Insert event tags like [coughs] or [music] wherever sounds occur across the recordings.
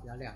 比较亮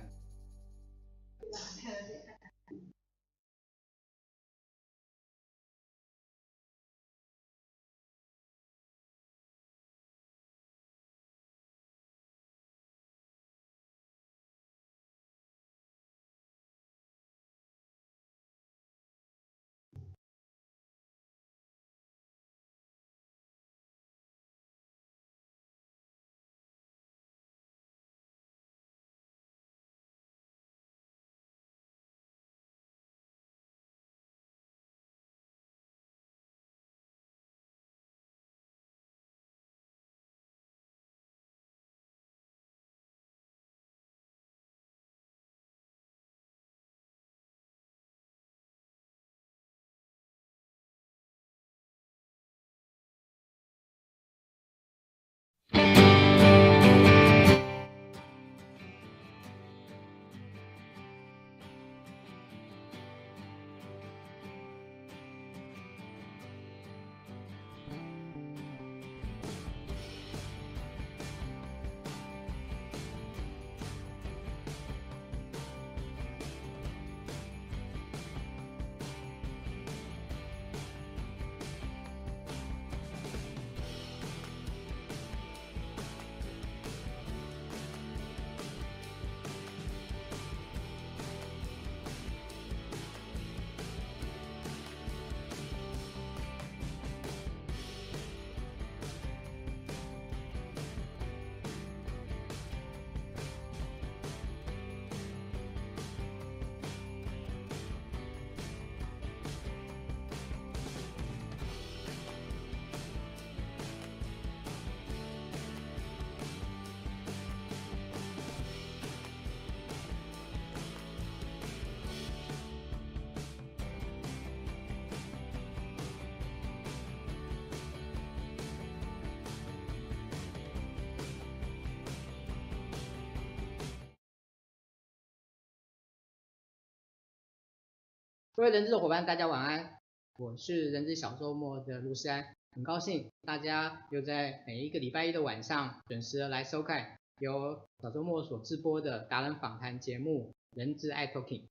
各位人资的伙伴，大家晚安。我是人资小周末的卢思安，很高兴大家又在每一个礼拜一的晚上准时来收看由小周末所直播的达人访谈节目《人资爱 Talking》。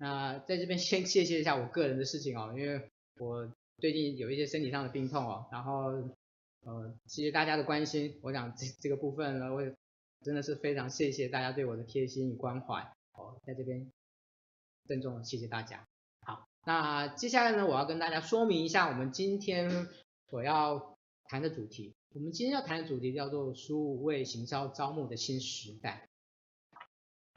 那在这边 [laughs] 先谢谢一下我个人的事情哦，因为我最近有一些身体上的病痛哦，然后呃，谢谢大家的关心。我想这这个部分呢，我真的是非常谢谢大家对我的贴心与关怀哦，在这边郑重的谢谢大家。那接下来呢，我要跟大家说明一下我们今天所要谈的主题。我们今天要谈的主题叫做数位行销招募的新时代。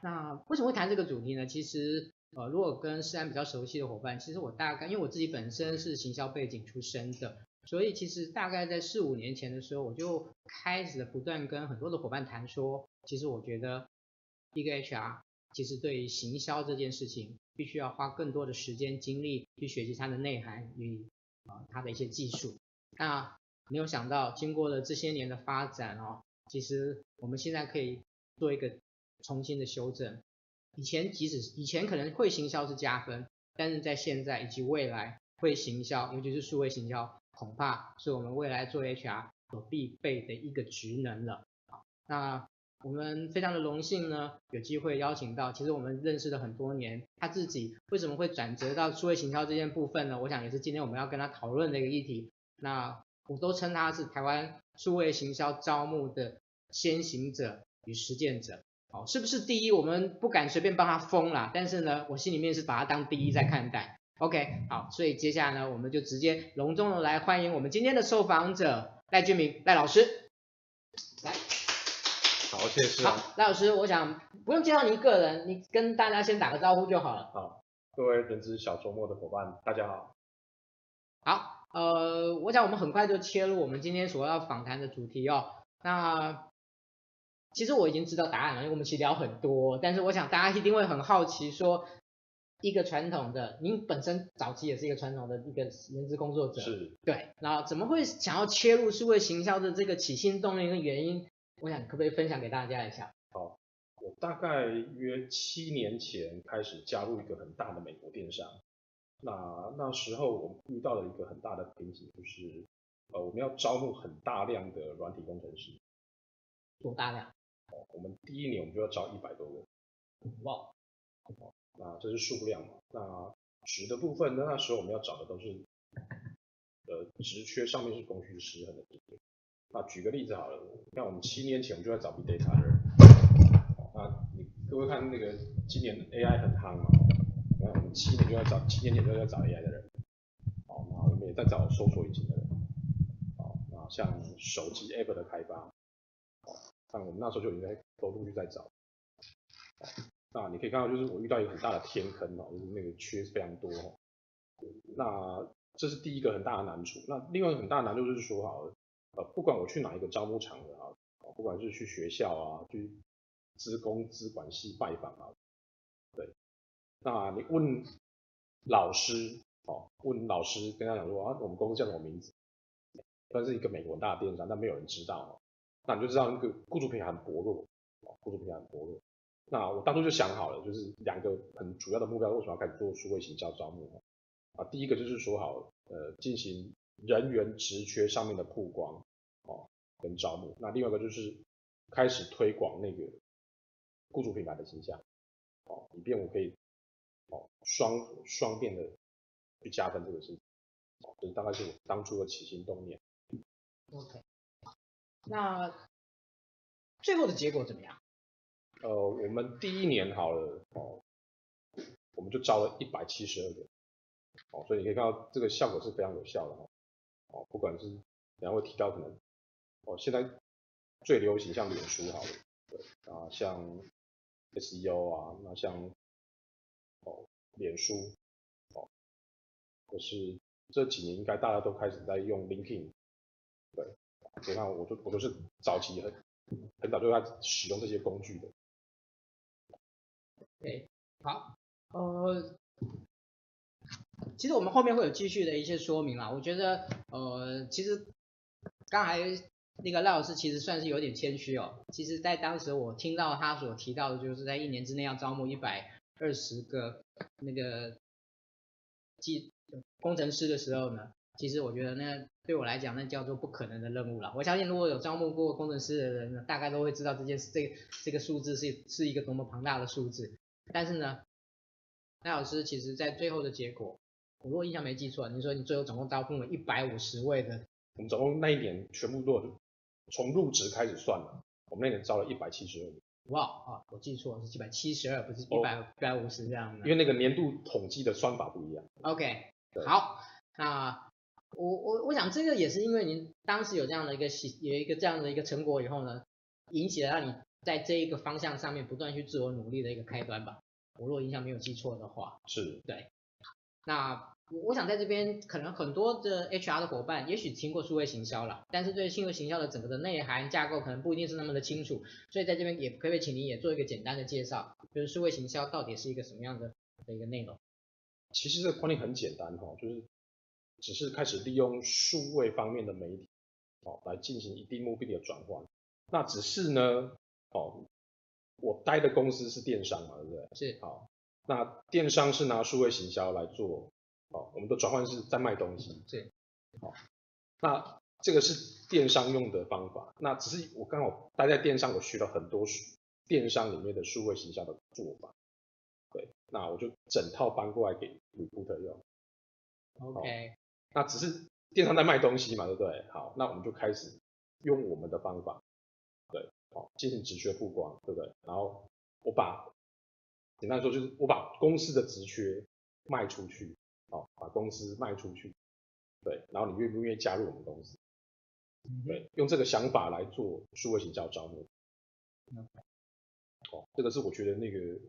那为什么会谈这个主题呢？其实呃，如果跟思安比较熟悉的伙伴，其实我大概因为我自己本身是行销背景出身的，所以其实大概在四五年前的时候，我就开始不断跟很多的伙伴谈说，其实我觉得一个 HR。其实对于行销这件事情，必须要花更多的时间精力去学习它的内涵与呃它的一些技术。那没有想到，经过了这些年的发展哦，其实我们现在可以做一个重新的修正。以前即使以前可能会行销是加分，但是在现在以及未来会行销，尤其是数位行销，恐怕是我们未来做 HR 所必备的一个职能了。好，那。我们非常的荣幸呢，有机会邀请到，其实我们认识了很多年，他自己为什么会转折到数位行销这件部分呢？我想也是今天我们要跟他讨论的一个议题。那我都称他是台湾数位行销招募的先行者与实践者，好，是不是第一？我们不敢随便帮他封啦，但是呢，我心里面是把他当第一在看待。OK，好，所以接下来呢，我们就直接隆重的来欢迎我们今天的受访者赖俊明赖老师，好，谢谢。好，赖老师，我想不用介绍您个人，你跟大家先打个招呼就好了。好，各位人资小周末的伙伴，大家好。好，呃，我想我们很快就切入我们今天所要访谈的主题哦。那其实我已经知道答案了，因为我们其实聊很多，但是我想大家一定会很好奇，说一个传统的，您本身早期也是一个传统的一个人资工作者，是，对，那怎么会想要切入数位行销的这个起心动念跟原因？我想可不可以分享给大家一下？好，我大概约七年前开始加入一个很大的美国电商。那那时候我们遇到了一个很大的瓶颈，就是呃我们要招募很大量的软体工程师。多大量？我们第一年我们就要招一百多个。哇，那这是数量嘛？那值的部分那？那时候我们要找的都是，呃，职缺上面是供需失衡的职缺。那举个例子好了，像我们七年前我们就在找 Big Data 的人，那你各位看那个今年 AI 很夯嘛？那我们七年就要找，七年前就要找 AI 的人，好，那我们也在找搜索引擎的人，好，那像手机 App 的开发，像，我们那时候就已经在都陆续在找。那你可以看到，就是我遇到一个很大的天坑哦，就是那个缺非常多。那这是第一个很大的难处。那另外一个很大的难处就是说，好了，呃，不管我去哪一个招募场合啊，不管是去学校啊，去资工资管系拜访啊，对，那你问老师，哦，问老师跟他讲说啊，我们公司叫什么名字？算是一个美国大的电商，但没有人知道哦。那你就知道那个雇主品很薄弱，雇主品很薄弱。那我当初就想好了，就是两个很主要的目标，为什么要开始做数位行销招募啊？第一个就是说好，呃，进行人员职缺上面的曝光，哦，跟招募。那另外一个就是开始推广那个雇主品牌的形象，哦，以便我可以，哦，双双变的去加分这个事情，哦，这大概是我当初的起心动念。OK，那最后的结果怎么样？呃，我们第一年好了，哦，我们就招了一百七十二个，哦，所以你可以看到这个效果是非常有效的，哦，哦不管是等下会提到可能，哦，现在最流行像脸书好了，对，啊，像 SEO 啊，那像，哦，脸书，哦，可是这几年应该大家都开始在用 LinkedIn，对，你看我都我都是早期很很早就在使用这些工具的。对，好，呃，其实我们后面会有继续的一些说明啦。我觉得，呃，其实刚才那个赖老师其实算是有点谦虚哦。其实，在当时我听到他所提到的，就是在一年之内要招募一百二十个那个技工程师的时候呢，其实我觉得那对我来讲，那叫做不可能的任务了。我相信如果有招募过工程师的人呢，大概都会知道这件事，这个、这个数字是是一个多么庞大的数字。但是呢，赖老师其实在最后的结果，我如果印象没记错，你说你最后总共招聘了一百五十位的，我们总共那一年全部都从入职开始算了，我们那年招了一百七十二名。哇啊，我记错了，是一百七十二，不是一百一百五十这样的。因为那个年度统计的算法不一样。OK，好，那我我我想这个也是因为您当时有这样的一个喜有一个这样的一个成果以后呢，引起了让你。在这一个方向上面不断去自我努力的一个开端吧，我如果印象没有记错的话，是对。那我我想在这边可能很多的 HR 的伙伴也许听过数位行销了，但是对数位行销的整个的内涵架构可能不一定是那么的清楚，所以在这边也可不可以请您也做一个简单的介绍，就是数位行销到底是一个什么样的的一个内容？其实这个观念很简单哈，就是只是开始利用数位方面的媒体，哦，来进行一定目的的转换，那只是呢。哦，我待的公司是电商嘛，对不对？是。好，那电商是拿数位行销来做，哦，我们的转换是在卖东西。对。好，那这个是电商用的方法，那只是我刚好待在电商，我学了很多电商里面的数位行销的做法。对，那我就整套搬过来给 Recruiter 用。OK。那只是电商在卖东西嘛，对不对？好，那我们就开始用我们的方法。对好，进行直觉曝光，对不对？然后我把简单说就是我把公司的职缺卖出去，好，把公司卖出去，对，然后你愿不愿意加入我们公司？对，用这个想法来做数位行销招募。哦，这个是我觉得那个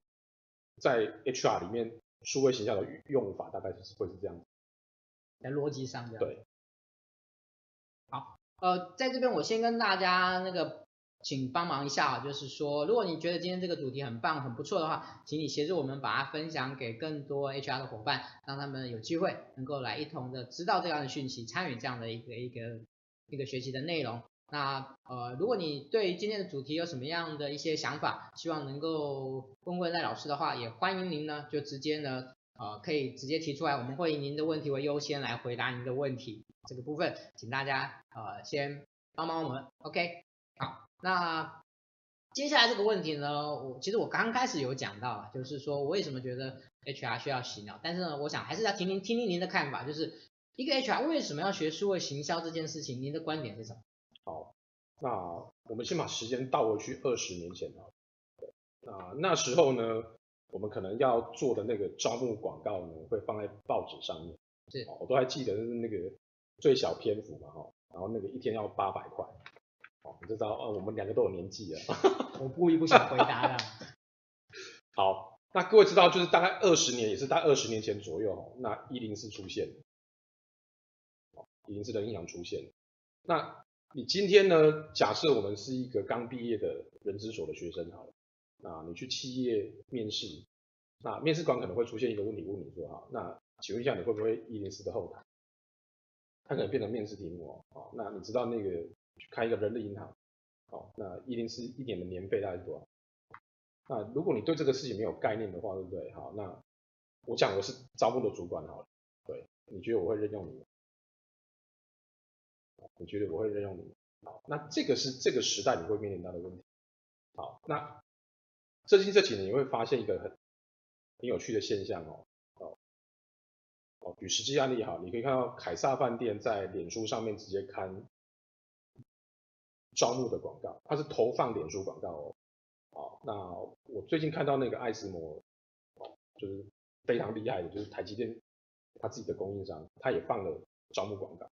在 HR 里面数位行销的用法大概是会是这样子，在逻辑上这样。对。好，呃，在这边我先跟大家那个。请帮忙一下啊，就是说，如果你觉得今天这个主题很棒、很不错的话，请你协助我们把它分享给更多 HR 的伙伴，让他们有机会能够来一同的知道这样的讯息，参与这样的一个一个一个学习的内容。那呃，如果你对今天的主题有什么样的一些想法，希望能够问问赖老师的话，也欢迎您呢就直接呢呃可以直接提出来，我们会以您的问题为优先来回答您的问题。这个部分，请大家呃先帮帮我们，OK。好，那接下来这个问题呢，我其实我刚开始有讲到，就是说我为什么觉得 HR 需要洗脑，但是呢，我想还是要听听听听您的看法，就是一个 HR 为什么要学数位行销这件事情，您的观点是什么？好，那我们先把时间倒回去二十年前啊，那那时候呢，我们可能要做的那个招募广告呢，会放在报纸上面，是，我都还记得是那个最小篇幅嘛哈，然后那个一天要八百块。哦，你就知道哦，我们两个都有年纪了。[laughs] 我故意不想回答的。好，那各位知道，就是大概二十年，也是在二十年前左右，那一零四出现，一零四的银行出现。那你今天呢？假设我们是一个刚毕业的人资所的学生，好了，那你去企业面试，那面试官可能会出现一个问题问你说，哈，那请问一下，你会不会一零四的后台？它可能变成面试题目哦。那你知道那个？去开一个人力银行，好，那一定是一年的年费大概是多少？那如果你对这个事情没有概念的话，对不对？好，那我讲的是招募的主管好了，对，你觉得我会任用你吗？你觉得我会任用你？好，那这个是这个时代你会面临到的问题。好，那最近这几年你会发现一个很很有趣的现象哦，哦，哦，举实际案例哈，你可以看到凯撒饭店在脸书上面直接看。招募的广告，它是投放脸书广告哦。好，那我最近看到那个艾斯摩，就是非常厉害的，就是台积电他自己的供应商，他也放了招募广告。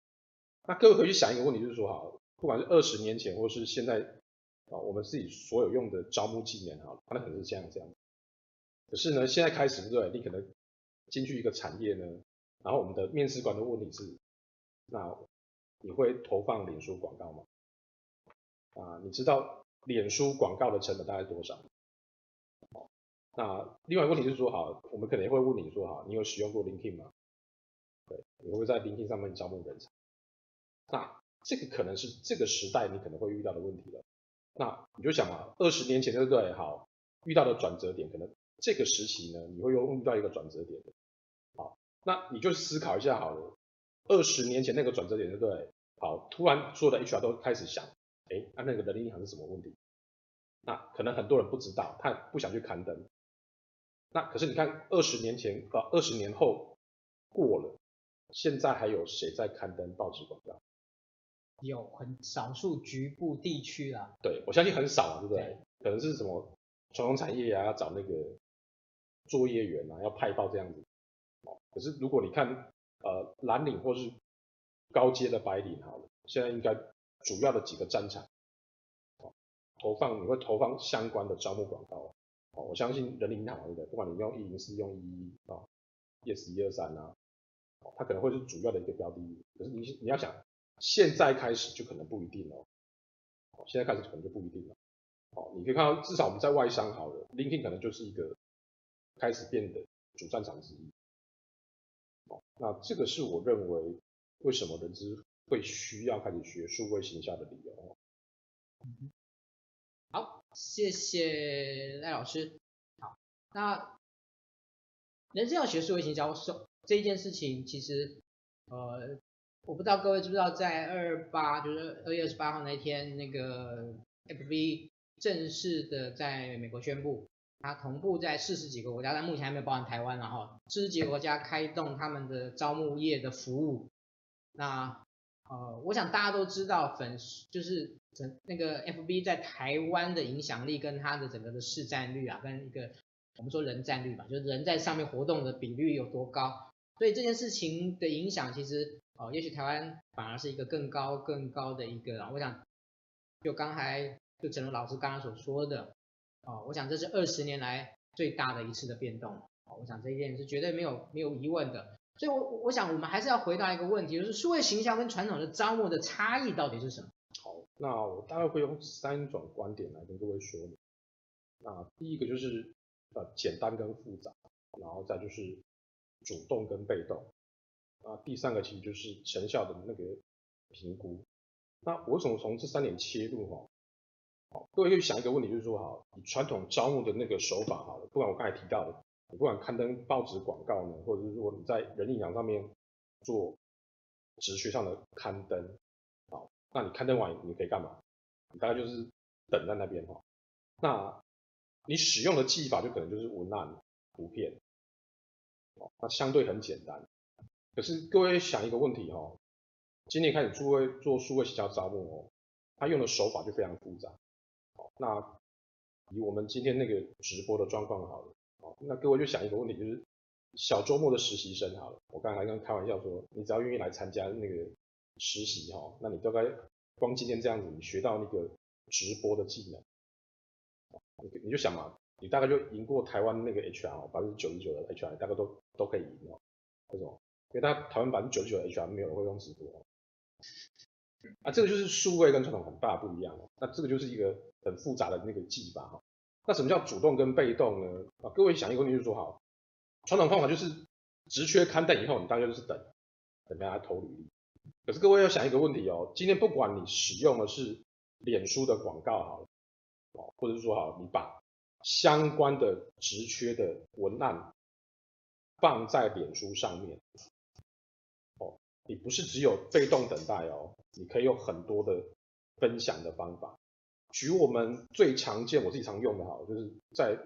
那各位可以去想一个问题，就是说，哈，不管是二十年前或是现在，啊，我们自己所有用的招募技能，哈，它可能是这样这样。可是呢，现在开始，不对？你可能进去一个产业呢，然后我们的面试官的问题是，那你会投放脸书广告吗？啊，你知道脸书广告的成本大概多少？好，那另外一个问题是说，好，我们可能会问你说，好，你有使用过 LinkedIn 吗？对，你会在 LinkedIn 上面招募人才？那这个可能是这个时代你可能会遇到的问题了。那你就想嘛，二十年前对不对？好，遇到的转折点，可能这个时期呢，你会又遇到一个转折点。好，那你就思考一下好了，二十年前那个转折点对不对？好，突然所有的 HR 都开始想。哎，那、啊、那个人力银行是什么问题？那可能很多人不知道，他不想去刊登。那可是你看，二十年前啊，二十年后过了，现在还有谁在刊登报纸广告？有很少数局部地区啦。对，我相信很少啊，对不对？对，可能是什么传统产业啊，要找那个作业员啊，要派报这样子。哦，可是如果你看呃蓝领或是高阶的白领，好了，现在应该。主要的几个战场，投放你会投放相关的招募广告，哦，我相信人力银行的，不管你用一零四用一一啊，yes 一二三啊，它可能会是主要的一个标的，可是你你要想，现在开始就可能不一定了，哦，现在开始可能就不一定了，哦，你可以看到至少我们在外商好了，LinkedIn 可能就是一个开始变得主战场之一，哦，那这个是我认为为什么人资。会需要开始学数位行销的理由。好，谢谢赖老师。好，那人资要学数位行销，这一件事情其实，呃，我不知道各位知不知道，在二八，就是二月二十八号那一天，那个 FB 正式的在美国宣布，它同步在四十几个国家，但目前还没有包含台湾，然后四十几个国家开动他们的招募业的服务。那呃，我想大家都知道粉丝就是整那个 FB 在台湾的影响力跟它的整个的市占率啊，跟一个我们说人占率吧，就是人在上面活动的比率有多高，所以这件事情的影响其实呃，也许台湾反而是一个更高更高的一个，我想就刚才就陈如老师刚刚所说的，哦，我想这是二十年来最大的一次的变动，哦，我想这一点是绝对没有没有疑问的。所以我，我想我们还是要回答一个问题，就是数位行销跟传统的招募的差异到底是什么？好，那我大概会用三种观点来跟各位说明。那第一个就是呃简单跟复杂，然后再就是主动跟被动。啊，第三个其实就是成效的那个评估。那我怎么从这三点切入哈？好，各位可以想一个问题，就是说哈，以传统招募的那个手法好了，不管我刚才提到的。你不管刊登报纸广告呢，或者是说你在人力银行上面做职缺上的刊登，好，那你刊登完你可以干嘛？你大概就是等在那边哈，那你使用的技法就可能就是文案、图片，哦，那相对很简单。可是各位想一个问题哦，今年开始数位做数位行销招募哦，他用的手法就非常复杂。哦，那以我们今天那个直播的状况好了，那各位就想一个问题，就是小周末的实习生好了，我刚才还跟开玩笑说，你只要愿意来参加那个实习哈，那你大概光今天这样子，你学到那个直播的技能。你你就想嘛，你大概就赢过台湾那个 HR 百分之九十九的 HR，大概都都可以赢哦。为什么？因为他台湾百分之九十九的 HR 没有人会用直播。啊，这个就是数位跟传统很大不一样哦。那这个就是一个很复杂的那个技法哈。那什么叫主动跟被动呢？啊，各位想一个问题就是说，好，传统方法就是职缺刊登以后，你大概就是等等大家投履历。可是各位要想一个问题哦，今天不管你使用的是脸书的广告好了。或者是说，好，你把相关的职缺的文案放在脸书上面，哦，你不是只有被动等待哦，你可以有很多的分享的方法。举我们最常见，我自己常用的，好，就是在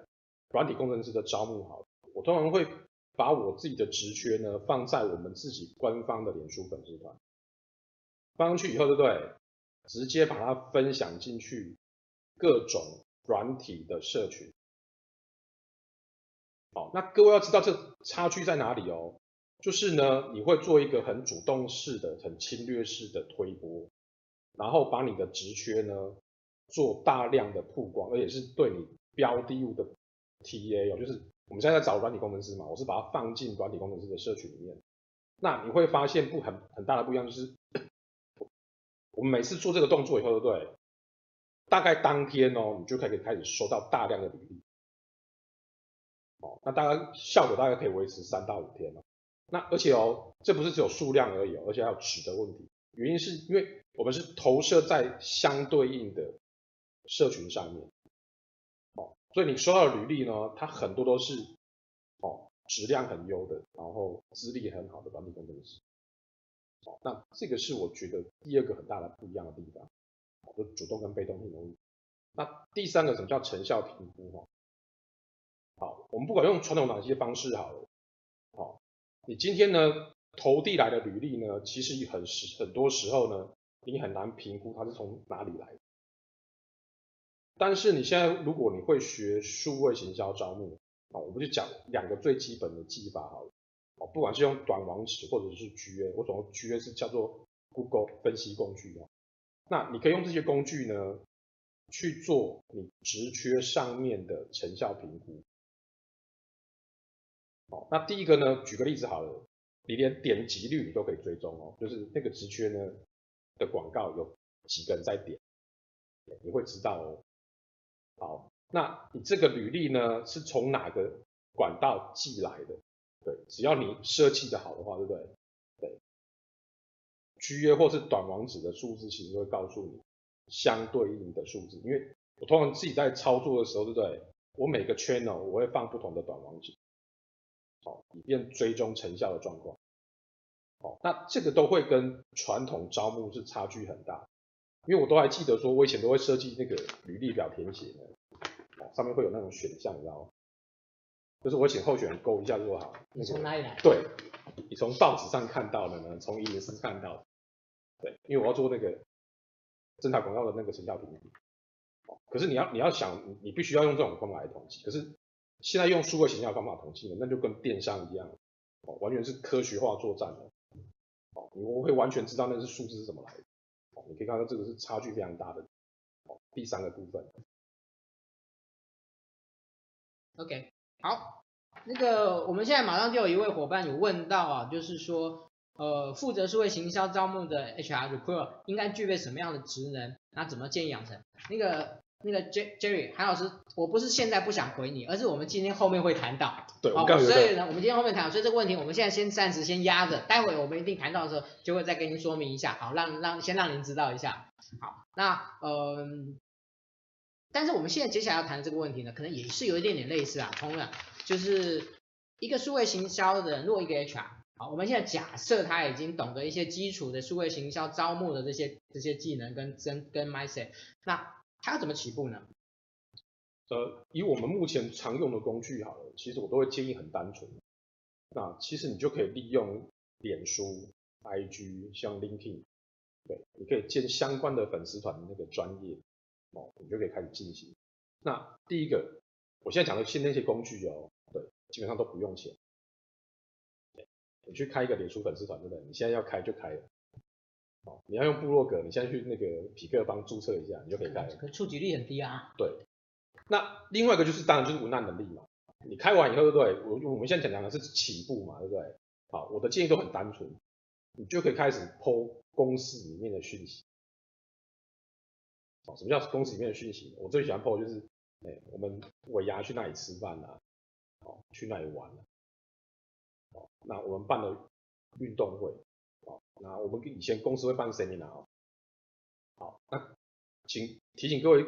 软体工程师的招募，好，我通常会把我自己的职缺呢放在我们自己官方的脸书粉丝团，放上去以后，对不对？直接把它分享进去。各种软体的社群，好，那各位要知道这差距在哪里哦？就是呢，你会做一个很主动式的、很侵略式的推波，然后把你的职缺呢做大量的曝光，而且是对你标的物的 TA 哦，就是我们现在在找软体工程师嘛，我是把它放进软体工程师的社群里面，那你会发现不很很大的不一样，就是 [coughs] 我们每次做这个动作以后，对不对？大概当天哦，你就可以开始收到大量的履历，哦，那大概效果大概可以维持三到五天哦。那而且哦，这不是只有数量而已哦，而且还有质的问题。原因是因为我们是投射在相对应的社群上面，哦，所以你收到的履历呢，它很多都是哦质量很优的，然后资历很好的管理工程师。哦，那这个是我觉得第二个很大的不一样的地方。就主动跟被动性容易。那第三个什么叫成效评估？哈，好，我们不管用传统哪些方式好了，好，你今天呢投递来的履历呢，其实很时很多时候呢，你很难评估它是从哪里来的。但是你现在如果你会学数位行销招募，啊，我们就讲两个最基本的技法好了，哦，不管是用短网址或者是 GA，我总 GA 是叫做 Google 分析工具啊。那你可以用这些工具呢，去做你职缺上面的成效评估。好，那第一个呢，举个例子好了，你连点击率你都可以追踪哦，就是那个职缺呢的广告有几个人在点，你会知道哦。好，那你这个履历呢是从哪个管道寄来的？对，只要你设计的好的话，对不对？GA 或是短网址的数字，其实会告诉你相对应的数字，因为我通常自己在操作的时候，对不对？我每个 channel 我会放不同的短网址，好，以便追踪成效的状况。好，那这个都会跟传统招募是差距很大，因为我都还记得说，我以前都会设计那个履历表填写的，上面会有那种选项，你知道吗？就是我请候选人勾一下就好。你从哪里来？对，你从报纸上看到的呢？从104看到的。对，因为我要做那个侦查广告的那个成效评估，可是你要你要想，你你必须要用这种方法来统计。可是现在用数位形象方法统计呢，那就跟电商一样，哦，完全是科学化作战的，哦，我会完全知道那是数字是怎么来的，你可以看到这个是差距非常大的，哦，第三个部分。OK，好，那个我们现在马上就有一位伙伴有问到啊，就是说。呃，负责数位行销招募的 HR recruiter 应该具备什么样的职能？那怎么建议养成？那个那个 Jerry 韩老师，我不是现在不想回你，而是我们今天后面会谈到。对，哦，所以呢，我们今天后面谈，所以这个问题我们现在先暂时先压着，待会我们一定谈到的时候就会再跟您说明一下，好，让让先让您知道一下。好，那嗯、呃，但是我们现在接下来要谈的这个问题呢，可能也是有一点点类似啊，同样就是一个数位行销的人，如果一个 HR。好，我们现在假设他已经懂得一些基础的数位行销招募的这些这些技能跟跟跟 mindset，那他要怎么起步呢？呃，以我们目前常用的工具好了，其实我都会建议很单纯。那其实你就可以利用脸书、IG，像 LinkedIn，对，你可以建相关的粉丝团的那个专业，哦，你就可以开始进行。那第一个，我现在讲的是那些工具哦，对，基本上都不用钱。你去开一个脸书粉丝团，对不对？你现在要开就开了。哦，你要用部落格，你现在去那个匹克帮注册一下，你就可以开了。可触及率很低啊。对。那另外一个就是，当然就是文案能力嘛。你开完以后，对不对？我我们现在讲讲的是起步嘛，对不对？好，我的建议都很单纯，你就可以开始 po 公司里面的讯息。哦，什么叫公司里面的讯息？我最喜欢 po 就是，哎，我们尾牙去那里吃饭啊，哦，去那里玩啊，哦，那我们办了运动会。那我们以前公司会办 seminar 哦，好，那请提醒各位，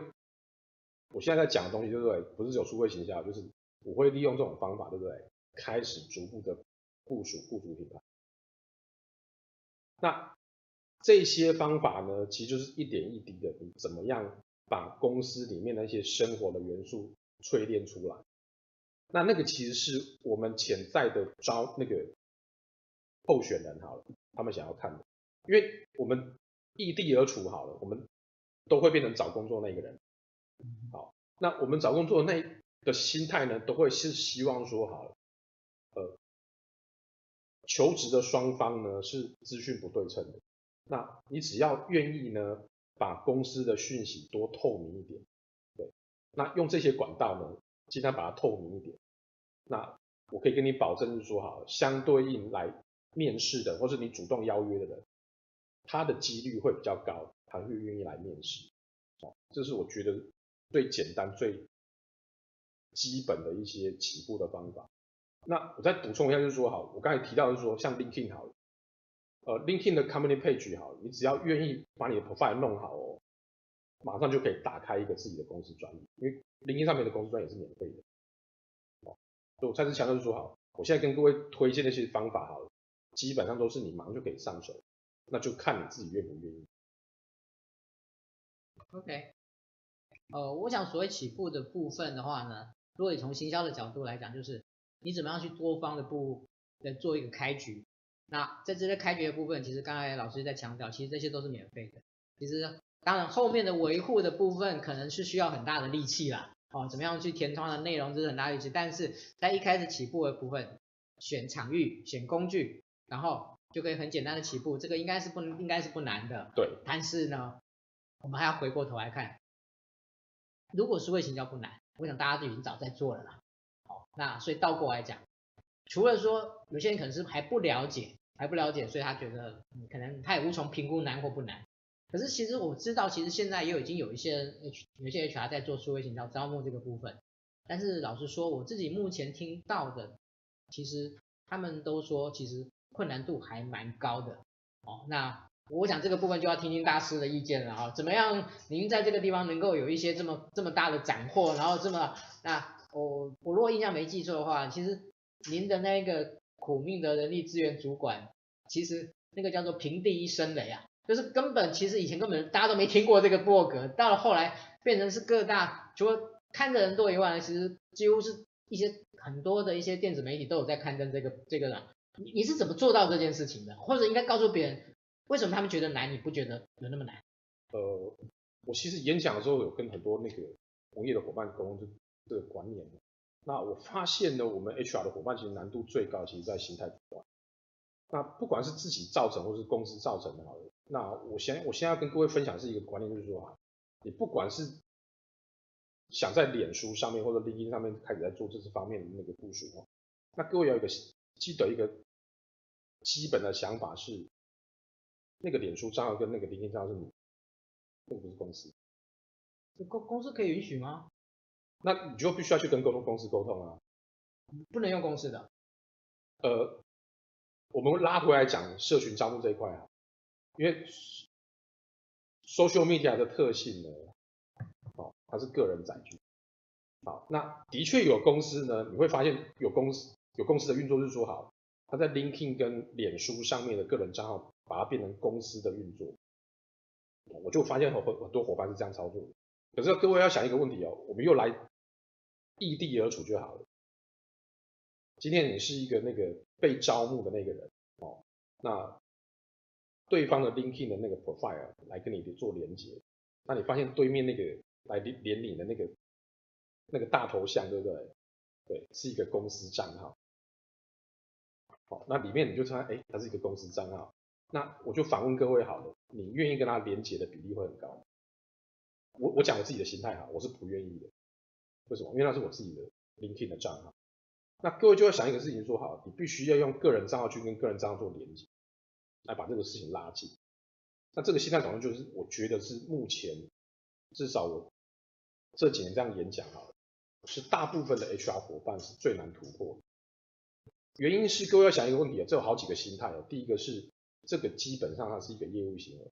我现在在讲的东西对不对？不是有数位行销，就是我会利用这种方法，对不对？开始逐步的部署雇主品牌。那这些方法呢，其实就是一点一滴的，你怎么样把公司里面那些生活的元素淬炼出来？那那个其实是我们潜在的招那个候选人好了。他们想要看的，因为我们异地而处好了，我们都会变成找工作那个人。好，那我们找工作的那个心态呢，都会是希望说好了，呃，求职的双方呢是资讯不对称的。那你只要愿意呢，把公司的讯息多透明一点，对，那用这些管道呢，尽量把它透明一点。那我可以跟你保证是说好了，相对应来。面试的，或是你主动邀约的人，他的几率会比较高，他会愿意来面试。哦，这是我觉得最简单、最基本的一些起步的方法。那我再补充一下，就是说，好，我刚才提到的是说，像 LinkedIn 好，呃，LinkedIn 的 Company Page 好，你只要愿意把你的 Profile 弄好哦，马上就可以打开一个自己的公司专页，因为 LinkedIn 上面的公司专页也是免费的。哦，所以我再次强调就是说，好，我现在跟各位推荐那些方法好了。基本上都是你忙就可以上手，那就看你自己愿不愿意。OK，呃，我想所谓起步的部分的话呢，如果你从行销的角度来讲，就是你怎么样去多方的部来做一个开局。那在这些开局的部分，其实刚才老师在强调，其实这些都是免费的。其实当然后面的维护的部分可能是需要很大的力气啦，哦，怎么样去填充的内容这是很大力气，但是在一开始起步的部分，选场域、选工具。然后就可以很简单的起步，这个应该是不应该是不难的。对。但是呢，我们还要回过头来看，如果数位行销不难，我想大家都已经早在做了啦。好，那所以倒过来讲，除了说有些人可能是还不了解，还不了解，所以他觉得可能他也无从评估难或不难。可是其实我知道，其实现在也有已经有一些 H 有些 HR 在做数位行销招募这个部分。但是老实说，我自己目前听到的，其实他们都说其实。困难度还蛮高的哦，那我想这个部分就要听听大师的意见了啊，怎么样您在这个地方能够有一些这么这么大的斩获，然后这么那我我如果印象没记错的话，其实您的那个苦命的人力资源主管，其实那个叫做平地一声雷啊，就是根本其实以前根本大家都没听过这个部落格，到了后来变成是各大除了看的人多以外，其实几乎是一些很多的一些电子媒体都有在刊登这个这个了。你你是怎么做到这件事情的？或者应该告诉别人，为什么他们觉得难，你不觉得有那么难？呃，我其实演讲的时候有跟很多那个同业的伙伴沟通这个观念。那我发现呢，我们 HR 的伙伴其实难度最高，其实在心态。那不管是自己造成或是公司造成的，好了，那我先我现在要跟各位分享是一个观念，就是说啊，你不管是想在脸书上面或者 LinkedIn 上面开始在做这些方面的那个部署哦，那各位要有一个记得一个。基本的想法是，那个脸书账号跟那个 LinkedIn 账号是你，那个不是公司。公公司可以允许吗？那你就必须要去跟沟通公司沟通啊。不能用公司的。呃，我们拉回来讲社群招募这一块啊，因为 social media 的特性呢，哦，它是个人载具。好，那的确有公司呢，你会发现有公司有公司的运作是说好。他在 LinkedIn 跟脸书上面的个人账号，把它变成公司的运作，我就发现很很很多伙伴是这样操作的。可是各位要想一个问题哦，我们又来异地而处就好了。今天你是一个那个被招募的那个人哦，那对方的 LinkedIn 的那个 profile 来跟你做连接，那你发现对面那个来连连你的那个那个大头像，对不对？对，是一个公司账号。好，那里面你就猜，哎，它是一个公司账号。那我就反问各位好了，你愿意跟他连接的比例会很高？我我讲我自己的心态哈，我是不愿意的。为什么？因为那是我自己的 LinkedIn 的账号。那各位就要想一个事情说，好，你必须要用个人账号去跟个人账号做连接，来把这个事情拉近。那这个心态总共就是，我觉得是目前至少我这几年这样演讲哈，是大部分的 HR 伙伴是最难突破的。原因是各位要想一个问题啊，这有好几个心态哦。第一个是这个基本上它是一个业务行为，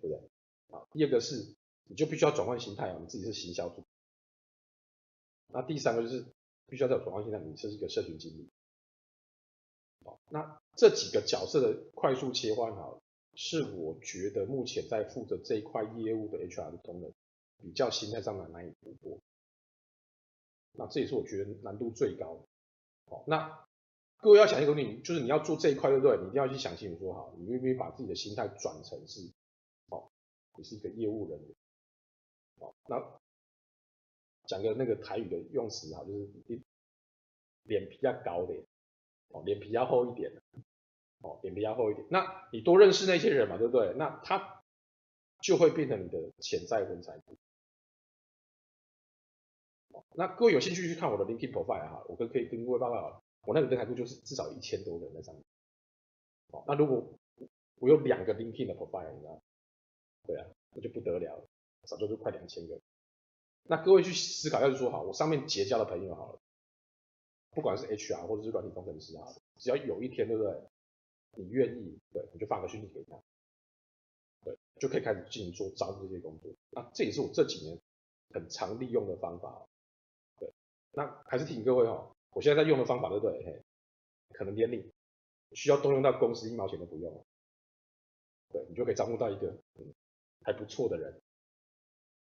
对不对？啊，第二个是你就必须要转换心态啊，你自己是行销组。那第三个就是必须要在转换心态，你是一个社群经理。好，那这几个角色的快速切换啊，是我觉得目前在负责这一块业务的 HR 的同仁比较心态上的难以突破。那这也是我觉得难度最高的。好，那各位要想一个问题，就是你要做这一块，对不对？你一定要去想清楚说好，你愿不愿意把自己的心态转成是，哦，你是一个业务人员。好，那讲个那个台语的用词哈，就是脸皮要高点，哦，脸皮要厚一点，哦，脸皮要厚一点。那你多认识那些人嘛，对不对？那他就会变成你的潜在人才。那各位有兴趣去看我的 LinkedIn profile 哈，我跟可以跟各位报告，我那个人才库就是至少一千多人在上面。哦，那如果我有两个 LinkedIn 的 profile，你知道？对啊，那就不得了了，少说就快两千个。那各位去思考，要是说好，我上面结交的朋友好了，不管是 HR 或者是软体工程师啊，只要有一天，对不对？你愿意，对，你就发个讯息给他，对，就可以开始进行做招这些工作。那这也是我这几年很常利用的方法。那还是提醒各位哈，我现在在用的方法对不对？嘿，可能连你需要动用到公司一毛钱都不用，对，你就可以招募到一个还不错的人，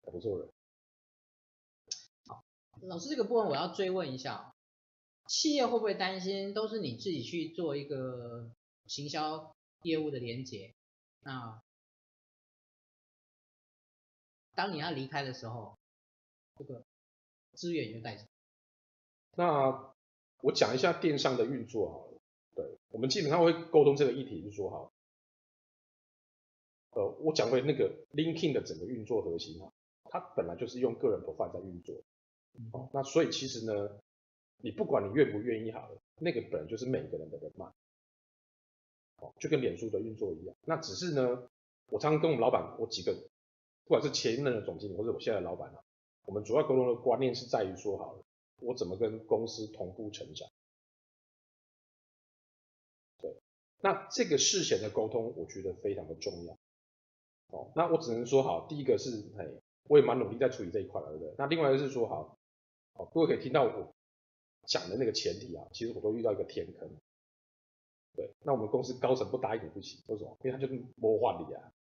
还不错的人。好，老师这个部分我要追问一下，企业会不会担心都是你自己去做一个行销业务的连接？那当你要离开的时候，这个资源就带走。那我讲一下电商的运作好了，对，我们基本上会沟通这个议题，就是说哈，呃，我讲回那个 LinkedIn 的整个运作核心哈，它本来就是用个人 profile 在运作，哦，那所以其实呢，你不管你愿不愿意好了，那个本来就是每个人的人脉，哦，就跟脸书的运作一样，那只是呢，我常常跟我们老板，我几个，不管是前任的总经理或者我现在的老板啊，我们主要沟通的观念是在于说好了。我怎么跟公司同步成长？对，那这个事前的沟通，我觉得非常的重要。哦，那我只能说好，第一个是，嘿，我也蛮努力在处理这一块了，对不对？那另外一个是说好，好，各位可以听到我讲的那个前提啊，其实我都遇到一个天坑。对，那我们公司高层不答应也不行，为什么？因为他就是魔幻力啊。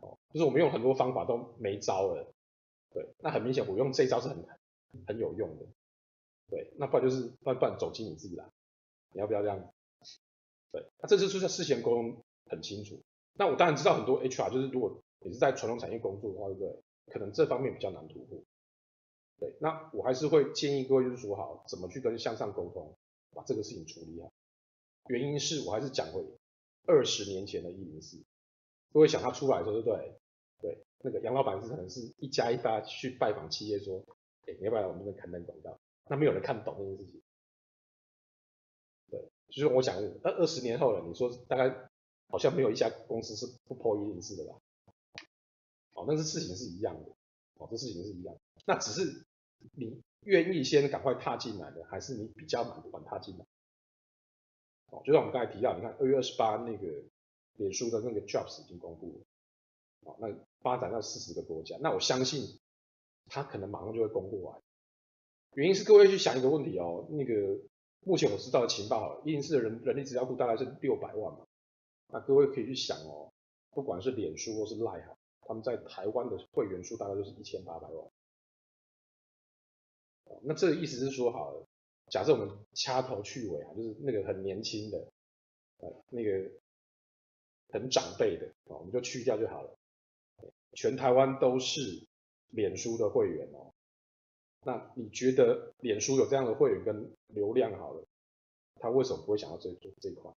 哦，就是我们用很多方法都没招了。对，那很明显我用这招是很难。很有用的，对，那不然就是，不然不然走进你自己来，你要不要这样？对，那这就是在事先沟通很清楚。那我当然知道很多 HR 就是如果你是在传统产业工作的话，对不对？可能这方面比较难突破。对，那我还是会建议各位就是说好，怎么去跟向上沟通，把这个事情处理好。原因是我还是讲回二十年前的一零四，各位想他出来的时候，对不对？对，那个杨老板是可能是一家一家去拜访企业说。你要不要来我们这边刊登广告？那没有人看懂这件事情。对，就是我想，那二十年后了，你说大概好像没有一家公司是不破一零四的吧？哦，那是事情是一样的，哦，这事情是一样。那只是你愿意先赶快踏进来的，还是你比较晚踏进来？哦，就像我们刚才提到，你看二月二十八那个脸书的那个 Jobs 已经公布了，哦，那发展到四十个国家，那我相信。他可能马上就会攻过来，原因是各位去想一个问题哦，那个目前我知道的情报好了，104的人人力资料库大概是六百万嘛，那各位可以去想哦，不管是脸书或是 Line 哈，他们在台湾的会员数大概就是一千八百万，那这个意思是说，好了，假设我们掐头去尾啊，就是那个很年轻的，呃，那个很长辈的啊，我们就去掉就好了。全台湾都是脸书的会员哦。那你觉得脸书有这样的会员跟流量好了，他为什么不会想到这这这一块？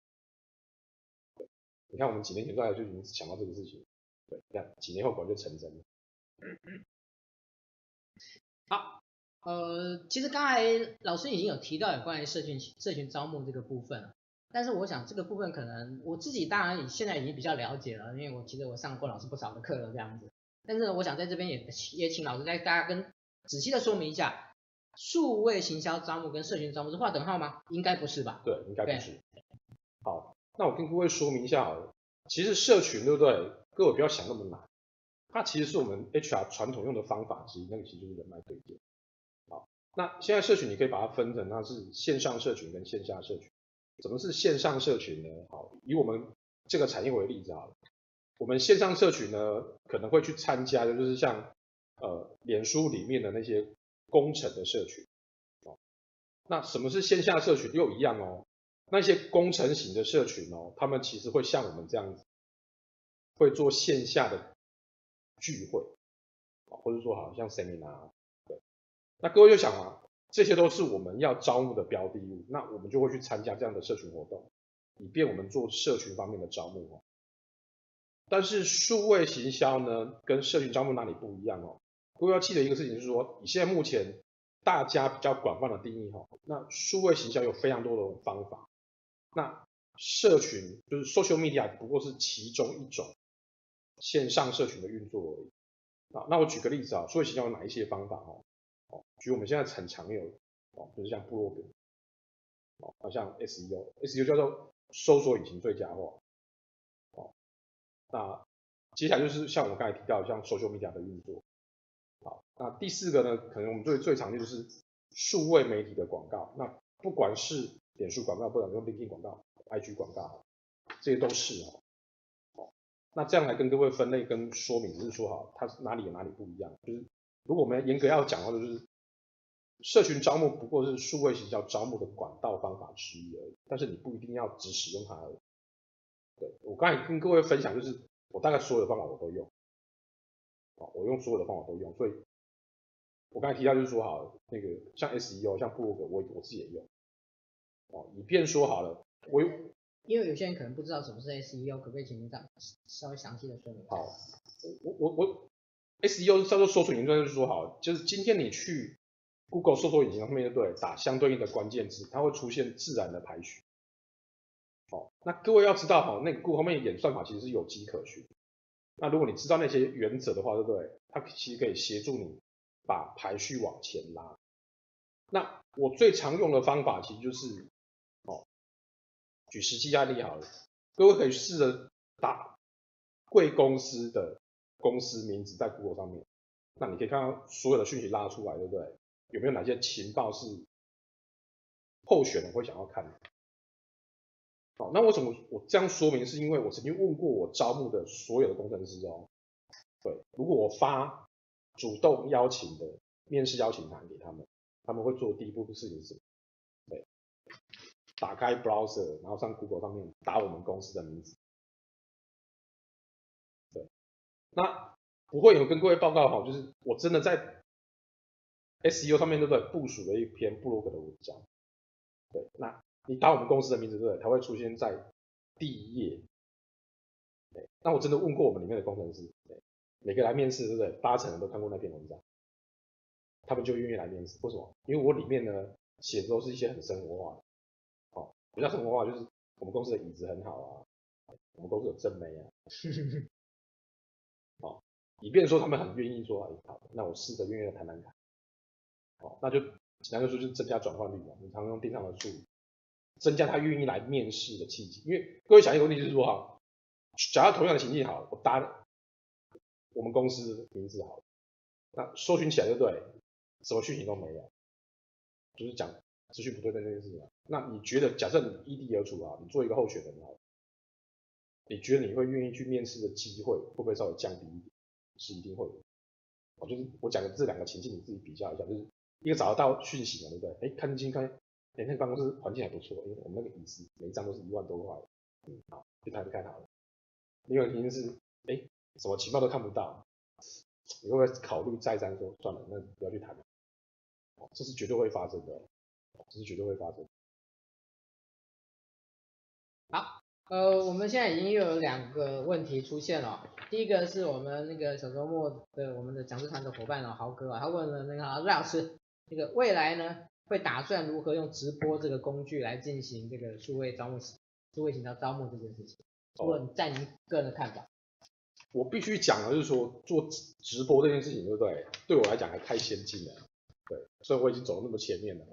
你看我们几年前大家就已经想到这个事情，对，你看几年后果然就成真了。好，呃，其实刚才老师已经有提到有关于社群社群招募这个部分，但是我想这个部分可能我自己当然现在已经比较了解了，因为我其实我上过老师不少的课了这样子，但是我想在这边也也请老师再大家跟仔细的说明一下，数位行销招募跟社群招募是划等号吗？应该不是吧？对，应该不是。好，那我跟各位说明一下好了，其实社群对不对？各位不要想那么难。它其实是我们 HR 传统用的方法之一，那个其实就是人脉推荐。好，那现在社群你可以把它分成，它是线上社群跟线下社群。什么是线上社群呢？好，以我们这个产业为例子好了，我们线上社群呢可能会去参加的就是像呃脸书里面的那些工程的社群。哦，那什么是线下社群？又一样哦，那些工程型的社群哦，他们其实会像我们这样子，会做线下的。聚会，或者说好像 seminar，对，那各位就想啊，这些都是我们要招募的标的物，那我们就会去参加这样的社群活动，以便我们做社群方面的招募哦。但是数位行销呢，跟社群招募哪里不一样哦？各位要记得一个事情，是说，以现在目前大家比较广泛的定义哈，那数位行销有非常多的方法，那社群就是 social media 不过是其中一种。线上社群的运作而已啊，那我举个例子啊，数位行销有哪一些方法哈？哦，举我们现在很常有哦，就是像部落格，哦，好像 SEO，SEO 叫做搜索引擎最佳化，那接下来就是像我刚才提到像 social media 的运作，好，那第四个呢，可能我们最最常见就是数位媒体的广告，那不管是脸书广告，不管是 LinkedIn 广告、IG 广告，这些都是哦。那这样来跟各位分类跟说明，只是说哈，它哪里有哪里不一样。就是如果我们严格要讲的话，就是社群招募不过是数位行销招募的管道方法之一而已，但是你不一定要只使用它而已。对，我刚才跟各位分享，就是我大概所有的方法我都用，啊，我用所有的方法都用，所以我刚才提到就是说好，那个像 SEO 像部落格，我我自己也用，哦，以便说好了，我用。因为有些人可能不知道什么是 SEO，可不可以请您再稍微详细的说明？好，我我我 SEO 叫做搜索引擎，就是说好，就是今天你去 Google 搜索引擎上面对打相对应的关键字，它会出现自然的排序。好，那各位要知道哈，那个 Google 后面演算法其实是有迹可循。那如果你知道那些原则的话，对不对？它其实可以协助你把排序往前拉。那我最常用的方法其实就是。哦举实际案例好了，各位可以试着打贵公司的公司名字在 Google 上面，那你可以看到所有的讯息拉出来，对不对？有没有哪些情报是候选人会想要看的？好，那为什么我这样说明？是因为我曾经问过我招募的所有的工程师哦，对，如果我发主动邀请的面试邀请函给他们，他们会做第一步的事情是什么？对。打开 browser，然后上 Google 上面打我们公司的名字。对，那不会有跟各位报告哈，就是我真的在 SEO 上面都在，部署了一篇布洛格的文章。对，那你打我们公司的名字对不对，它会出现在第一页。对，那我真的问过我们里面的工程师，每个来面试对不对，八成人都看过那篇文章，他们就愿意来面试。为什么？因为我里面呢写的都是一些很生活化的。哦比较生活化，就是我们公司的椅子很好啊，我们公司有正妹啊，好，以便说他们很愿意说，哎，好，那我试着愿意谈谈看，好，那就简单的说就是增加转换率嘛，你常用电商的术语，增加他愿意来面试的契机，因为各位想一个问题就是说哈，假如同样的情境好，我搭我们公司名字好，那搜寻起来对不对？什么讯息都没有，就是讲。资讯不对的这件事情，那你觉得，假设你异地而处啊，你做一个候选人啊，你觉得你会愿意去面试的机会会不会稍微降低一点？是一定会的。我，就是我讲的这两个情境，你自己比较一下，就是一个找得到讯息嘛，对不对？哎，看清看，哎，那个办公室环境还不错，因为我们那个椅子每一张都是一万多块，嗯，好，就谈不开好了。另外一个原因是，哎，什么情报都看不到，你会不会考虑再三说算了，那不要去谈了？这是绝对会发生的，这是绝对会发生。好，呃，我们现在已经又有两个问题出现了。第一个是我们那个小周末的我们的讲师团的伙伴哦，豪哥啊，他问了那个赖老师，那个未来呢会打算如何用直播这个工具来进行这个数位招募、数位行销招募这件事情？如果你在您个人的看法，我必须讲的就是说做直播这件事情，对不对？对我来讲还太先进了，对，所以我已经走了那么前面了。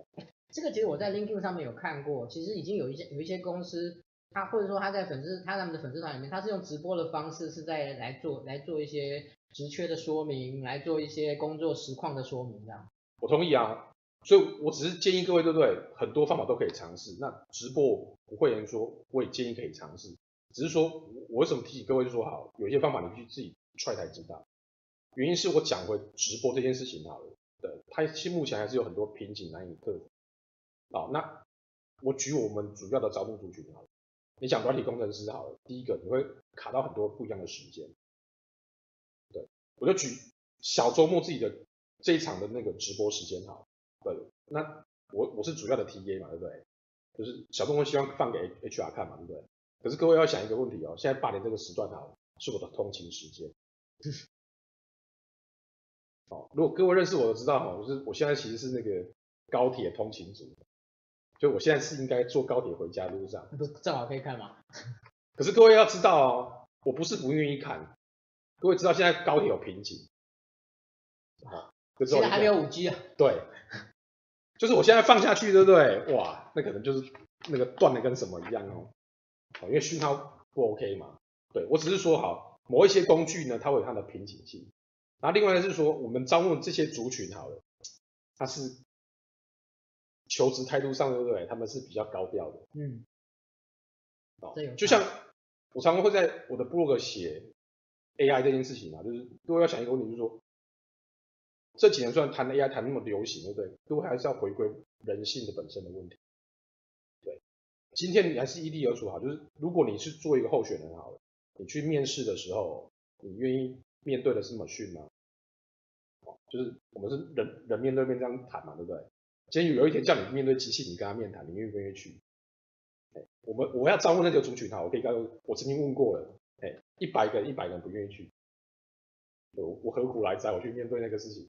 这个其实我在 LinkedIn 上面有看过，其实已经有一些有一些公司。他或者说他在粉丝他他们的粉丝团里面，他是用直播的方式是在来做来做一些职缺的说明，来做一些工作实况的说明这样。我同意啊，所以我只是建议各位对不对？很多方法都可以尝试。那直播不会人说，我也建议可以尝试。只是说我为什么提醒各位就说好，有些方法你必须自己 try 才知道。原因是我讲回直播这件事情好了，对，它其实目前还是有很多瓶颈难以克服。好，那我举我们主要的招募族群好了。你讲软体工程师好了，第一个你会卡到很多不一样的时间，对，我就举小周末自己的这一场的那个直播时间好了，对，那我我是主要的 TA 嘛，对不对？就是小周末希望放给 HR 看嘛，对不对？可是各位要想一个问题哦，现在八点这个时段好，是我的通勤时间，好，如果各位认识我的知道哈，就是我现在其实是那个高铁通勤族。就我现在是应该坐高铁回家的路上，不正好可以看吗？[laughs] 可是各位要知道哦，我不是不愿意看，各位知道现在高铁有瓶颈，好，现在还没有五 G 啊。对，就是我现在放下去，对不对？哇，那可能就是那个断的跟什么一样哦，哦，因为讯号不 OK 嘛。对，我只是说好，某一些工具呢，它会有它的瓶颈性。然后另外是说，我们招募这些族群好了，它是。求职态度上，对不对？他们是比较高调的。嗯。哦，就像我常常会在我的 blog 写 AI 这件事情啊，就是如果要想一个问题，就是说这几年虽然谈 AI 谈那么流行，对不对？都还是要回归人性的本身的问题。对，今天你还是一地而处好，就是如果你是做一个候选人好了，你去面试的时候，你愿意面对的是 machine 吗？就是我们是人人面对面这样谈嘛，对不对？今天有一天叫你面对机器，你跟他面谈，你愿不愿意去？我们我要招募那个族群哈，我可以告诉，我曾经问过了，哎，一百个一百个人不愿意去，我我何苦来哉？我去面对那个事情，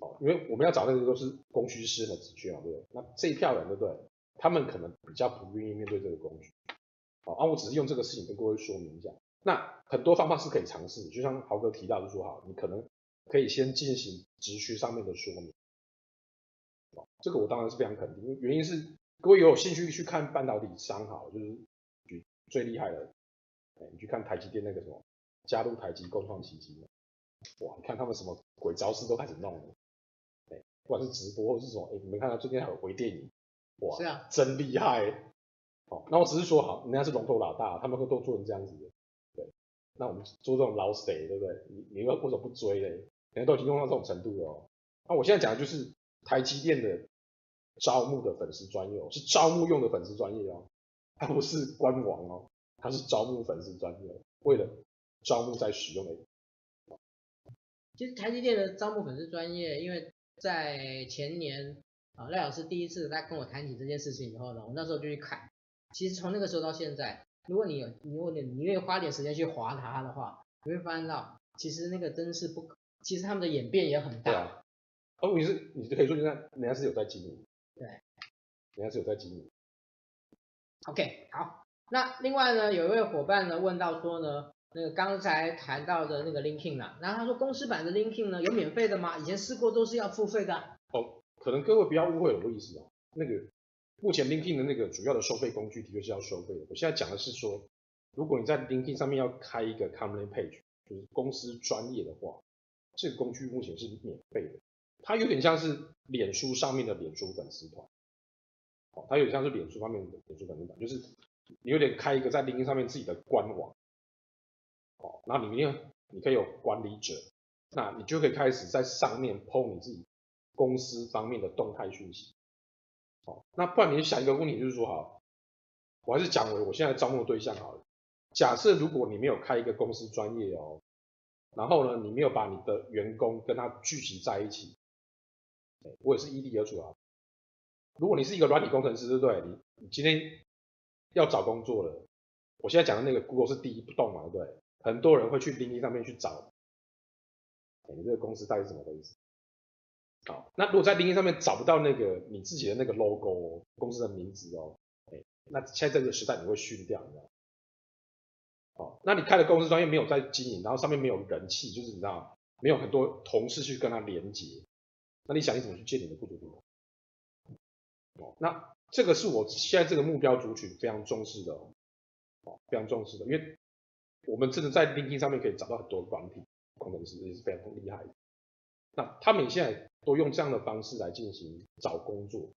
哦，因为我们要找那个都是供需失衡的职缺嘛，对不对？那这一票人，对不对？他们可能比较不愿意面对这个工具，好，啊，我只是用这个事情跟各位说明一下。那很多方法是可以尝试，就像豪哥提到，就说好，你可能可以先进行直需上面的说明。这个我当然是非常肯定，因为原因是各位有兴趣去看半导体商好，就是举最厉害的，哎，你去看台积电那个什么加入台积共创奇迹，哇，你看他们什么鬼招式都开始弄了，不管是直播或是什么，哎，你们看到最近还有回电影，哇，是啊，真厉害，哦，那我只是说好，人家是龙头老大，他们会都做成这样子的，对，那我们做这种老谁，对不对？你你为什么不追嘞？人家都已经用到这种程度了哦，那我现在讲的就是台积电的。招募的粉丝专业哦，是招募用的粉丝专业哦，它不是官网哦，它是招募粉丝专业，为了招募在使用的。其实台积电的招募粉丝专业，因为在前年啊赖老师第一次在跟我谈起这件事情以后呢，我那时候就去看，其实从那个时候到现在，如果你有，如果你你愿意花点时间去划它的话，你会发现到其实那个真是不，其实他们的演变也很大。对啊，哦，你是你可以说人家人家是有在经营。对，人家是有在经营。OK，好，那另外呢，有一位伙伴呢问到说呢，那个刚才谈到的那个 LinkedIn 啊，然后他说公司版的 Linkin 呢有免费的吗？以前试过都是要付费的。哦，可能各位不要误会我的意思哦。那个目前 Linkin 的那个主要的收费工具的确是要收费的。我现在讲的是说，如果你在 Linkin 上面要开一个 Company Page，就是公司专业的话，这个工具目前是免费的。它有点像是脸书上面的脸书粉丝团，哦，它有点像是脸书方面的脸书粉丝团，就是你有点开一个在 Linkin 上面自己的官网，然后里面你可以有管理者，那你就可以开始在上面 po 你自己公司方面的动态讯息。好，那不然你想一个问题，就是说，好，我还是讲为我现在招募的对象好了。假设如果你没有开一个公司专业哦，然后呢，你没有把你的员工跟他聚集在一起，我也是依例而处啊。如果你是一个软体工程师，对不对？你你今天要找工作了，我现在讲的那个 Google 是第一不动嘛，对不对？很多人会去钉钉上面去找，你这个公司到底是怎么回事？好，那如果在钉钉上面找不到那个你自己的那个 logo，公司的名字哦，那现在这个时代你会逊掉，你知道？好，那你开的公司专业没有在经营，然后上面没有人气，就是你知道没有很多同事去跟他连接，那你想你怎么去建你的雇主系统？哦，那这个是我现在这个目标族群非常重视的哦，非常重视的，因为我们真的在 LinkedIn 上面可以找到很多软体工程师，也是非常厉害。那他们现在都用这样的方式来进行找工作，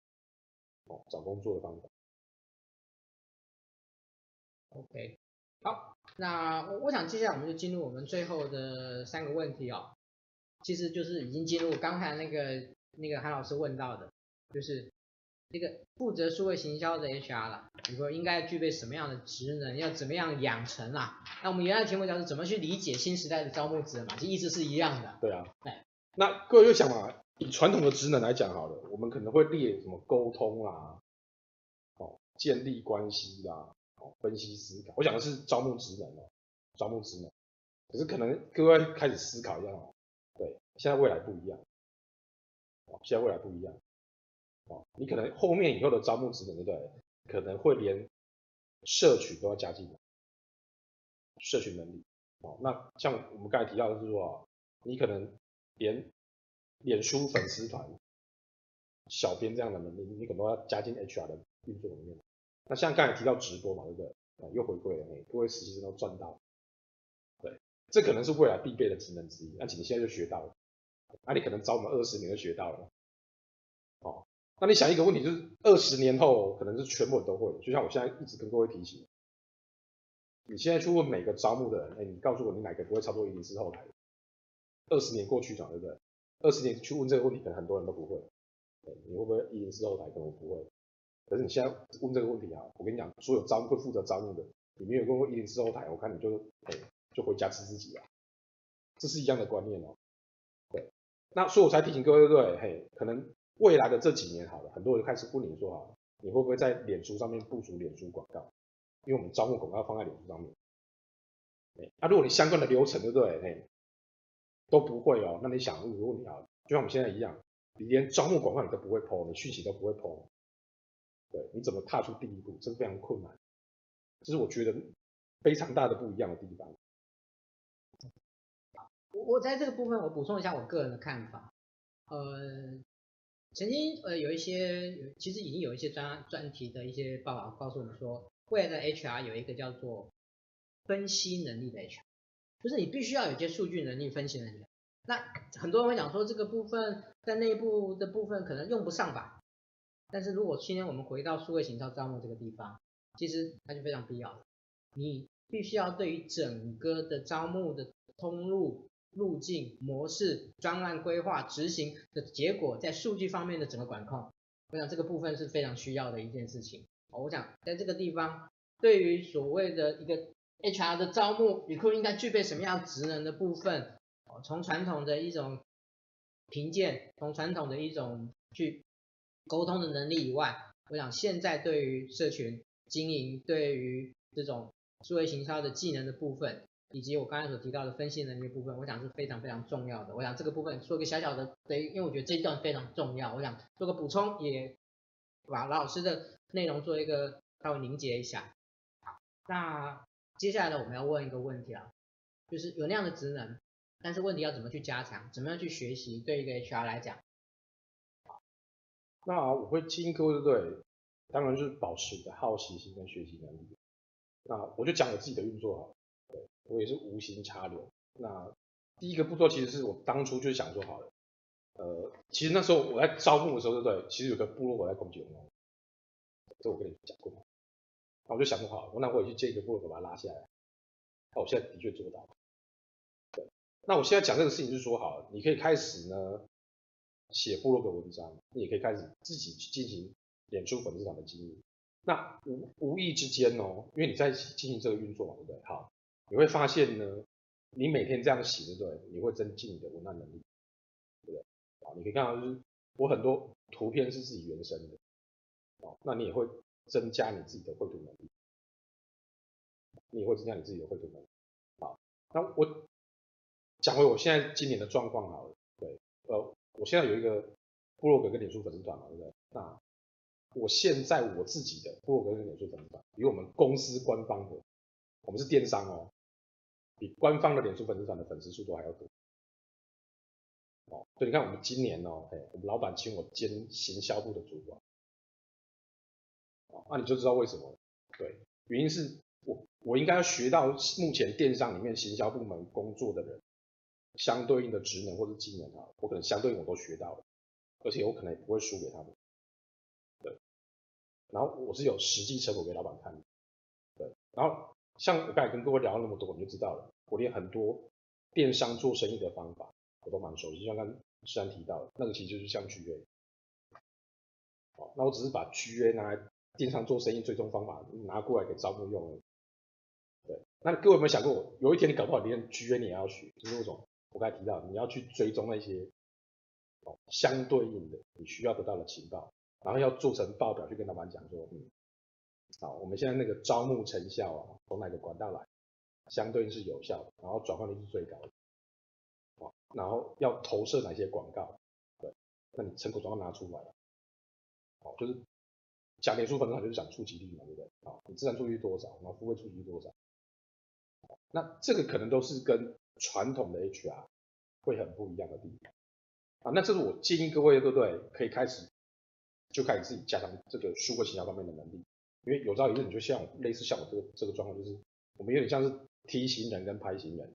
哦，找工作的方法。OK，好，那我我想接下来我们就进入我们最后的三个问题哦，其实就是已经进入刚才那个那个韩老师问到的，就是。这个负责数位行销的 HR 了，你说应该具备什么样的职能，要怎么样养成啊？那我们原来的题目叫做怎么去理解新时代的招募职能嘛，其实意思是一样的。对啊，哎，那各位就想嘛，以传统的职能来讲好了，我们可能会列什么沟通啦，哦，建立关系啦，哦，分析思考，我讲的是招募职能哦，招募职能。可是可能各位开始思考一下哦，对，现在未来不一样，哦，现在未来不一样。哦，你可能后面以后的招募职能，对不对？可能会连社群都要加进来，社群能力。哦，那像我们刚才提到的是说，你可能连脸书粉丝团、小编这样的能力，你可能要加进 HR 的运作里面。那像刚才提到直播嘛，对不对？啊，又回归了，各位实习生都赚到。对，这可能是未来必备的职能之一。而且你现在就学到了，那你可能早我们二十年就学到了。那你想一个问题，就是二十年后可能是全部人都会，就像我现在一直跟各位提醒，你现在去问每个招募的人，哎，你告诉我你哪个不会操作104后台？二十年过去了，对不对？二十年去问这个问题，可能很多人都不会。你会不会104后台？可能不会。可是你现在问这个问题啊，我跟你讲，所有招募会负责招募的，你没有问过104后台，我看你就哎就回家吃自己了。这是一样的观念哦。对，那所以我才提醒各位，对不对？嘿，可能。未来的这几年好了，很多人就开始问你说啊，你会不会在脸书上面部署脸书广告？因为我们招募广告放在脸书上面。哎，那如果你相关的流程对不对？哎，都不会哦。那你想，如果你啊，就像我们现在一样，你连招募广告你都不会 po，你讯息都不会 po，对，你怎么踏出第一步？这是非常困难。这是我觉得非常大的不一样的地方。我我在这个部分我补充一下我个人的看法，呃。曾经呃有一些，其实已经有一些专专题的一些报道告诉我们说，未来的 HR 有一个叫做分析能力的 HR，就是你必须要有一些数据能力、分析能力。那很多人会讲说这个部分在内部的部分可能用不上吧，但是如果今天我们回到数位行销招募这个地方，其实它就非常必要的，你必须要对于整个的招募的通路。路径、模式、专案规划、执行的结果，在数据方面的整个管控，我想这个部分是非常需要的一件事情。我想在这个地方，对于所谓的一个 HR 的招募，你可应该具备什么样职能的部分？从传统的一种评鉴，从传统的一种去沟通的能力以外，我想现在对于社群经营，对于这种数位行销的技能的部分。以及我刚才所提到的分析能力部分，我想是非常非常重要的。我想这个部分做个小小的，对，因为我觉得这一段非常重要，我想做个补充，也把老师的内容做一个稍微凝结一下。好，那接下来呢，我们要问一个问题啊，就是有那样的职能，但是问题要怎么去加强，怎么样去学习，对一个 HR 来讲。那我会建议各位对，当然就是保持你的好奇心跟学习能力。那我就讲我自己的运作啊。我也是无心插柳。那第一个步骤其实是我当初就想说好了，呃，其实那时候我在招募的时候，对不对？其实有个部落我在攻击我，这我跟你讲过。那我就想说好了，那我也去建一个部落，把它拉下来。那我现在的确做到了。对。那我现在讲这个事情就是说好了，你可以开始呢，写部落格文章，你也可以开始自己去进行演出粉丝团的经营。那无无意之间哦，因为你在进行这个运作嘛，对不对？好，你会发现呢，你每天这样写，对不对？你会增进你的文案能力，对不对？啊，你可以看到就是我很多图片是自己原生的，哦，那你也会增加你自己的绘图能力，你也会增加你自己的绘图能力。好，那我讲回我现在今年的状况好了，对，呃，我现在有一个部落格跟脸书粉丝团嘛，对不对？那我现在我自己的部落格跟脸书粉丝团，比我们公司官方的，我们是电商哦，比官方的脸书粉丝团的粉丝数都还要多。哦，所以你看我们今年哦，哎，我们老板请我兼行销部的主管，哦，那你就知道为什么？对，原因是我我应该要学到目前电商里面行销部门工作的人相对应的职能或者技能啊，我可能相对应我都学到了，而且我可能也不会输给他们。对然后我是有实际成果给老板看的，对。然后像我刚才跟各位聊了那么多，你就知道了，我连很多电商做生意的方法我都蛮熟悉。就像刚才诗安提到的，那个其实就是像 GA。好，那我只是把 GA 拿来电商做生意最终方法拿过来给招募用而已。对。那各位有没有想过，有一天你搞不好连 GA 你也要学，就是那种我刚才提到，你要去追踪那些哦相对应的你需要得到的情报。然后要做成报表去跟老板讲说，嗯，好，我们现在那个招募成效啊，从哪个管道来，相对是有效的，然后转换率是最高的，好，然后要投射哪些广告，对，那你成果总要拿出来了，好，就是讲脸书粉丝团就是讲触及率嘛，对不对？好，你自然触及率多少，然后付费触及率多少，那这个可能都是跟传统的 HR 会很不一样的地方，啊，那这是我建议各位，对不对？可以开始。就开始自己加强这个数位行销方面的能力，因为有朝一日你就像类似像我这个这个状况，就是我们有点像是 T 型人跟拍型人，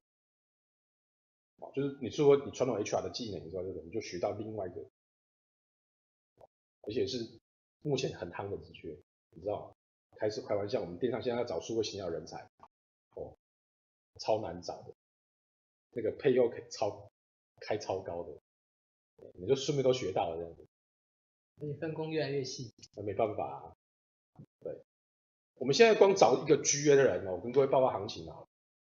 啊，就是你说你传统 HR 的技能，你知道这个，你就学到另外一个，而且是目前很夯的职缺，你知道吗？开始开玩笑，我们电商现在要找数位行销人才，哦，超难找的，那个配又超开超高的，你就顺便都学到了这样子。你分工越来越细，那没办法啊。对，我们现在光找一个 GA 的人哦，我跟各位报告行情啊，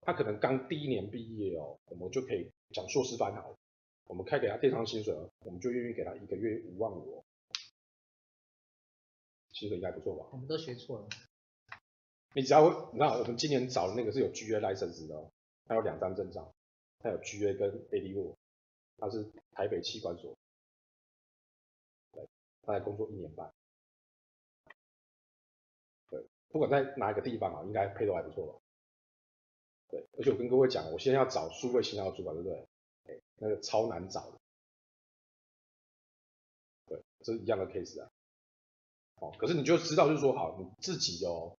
他可能刚第一年毕业哦，我们就可以讲硕士班好，我们开给他电商薪水，我们就愿意给他一个月五万五，哦薪水应该不错吧？我们都学错了。你只要，你看我们今年找的那个是有 GA license 的哦，他有两张证照，他有 GA 跟 ADO，他是台北企管所。大概工作一年半，对，不管在哪一个地方啊，应该配都还不错吧？对，而且我跟各位讲，我现在要找数位行销主管，对不对？哎，那个超难找的，对，这是一样的 case 啊。哦，可是你就知道，就是说，好，你自己哦，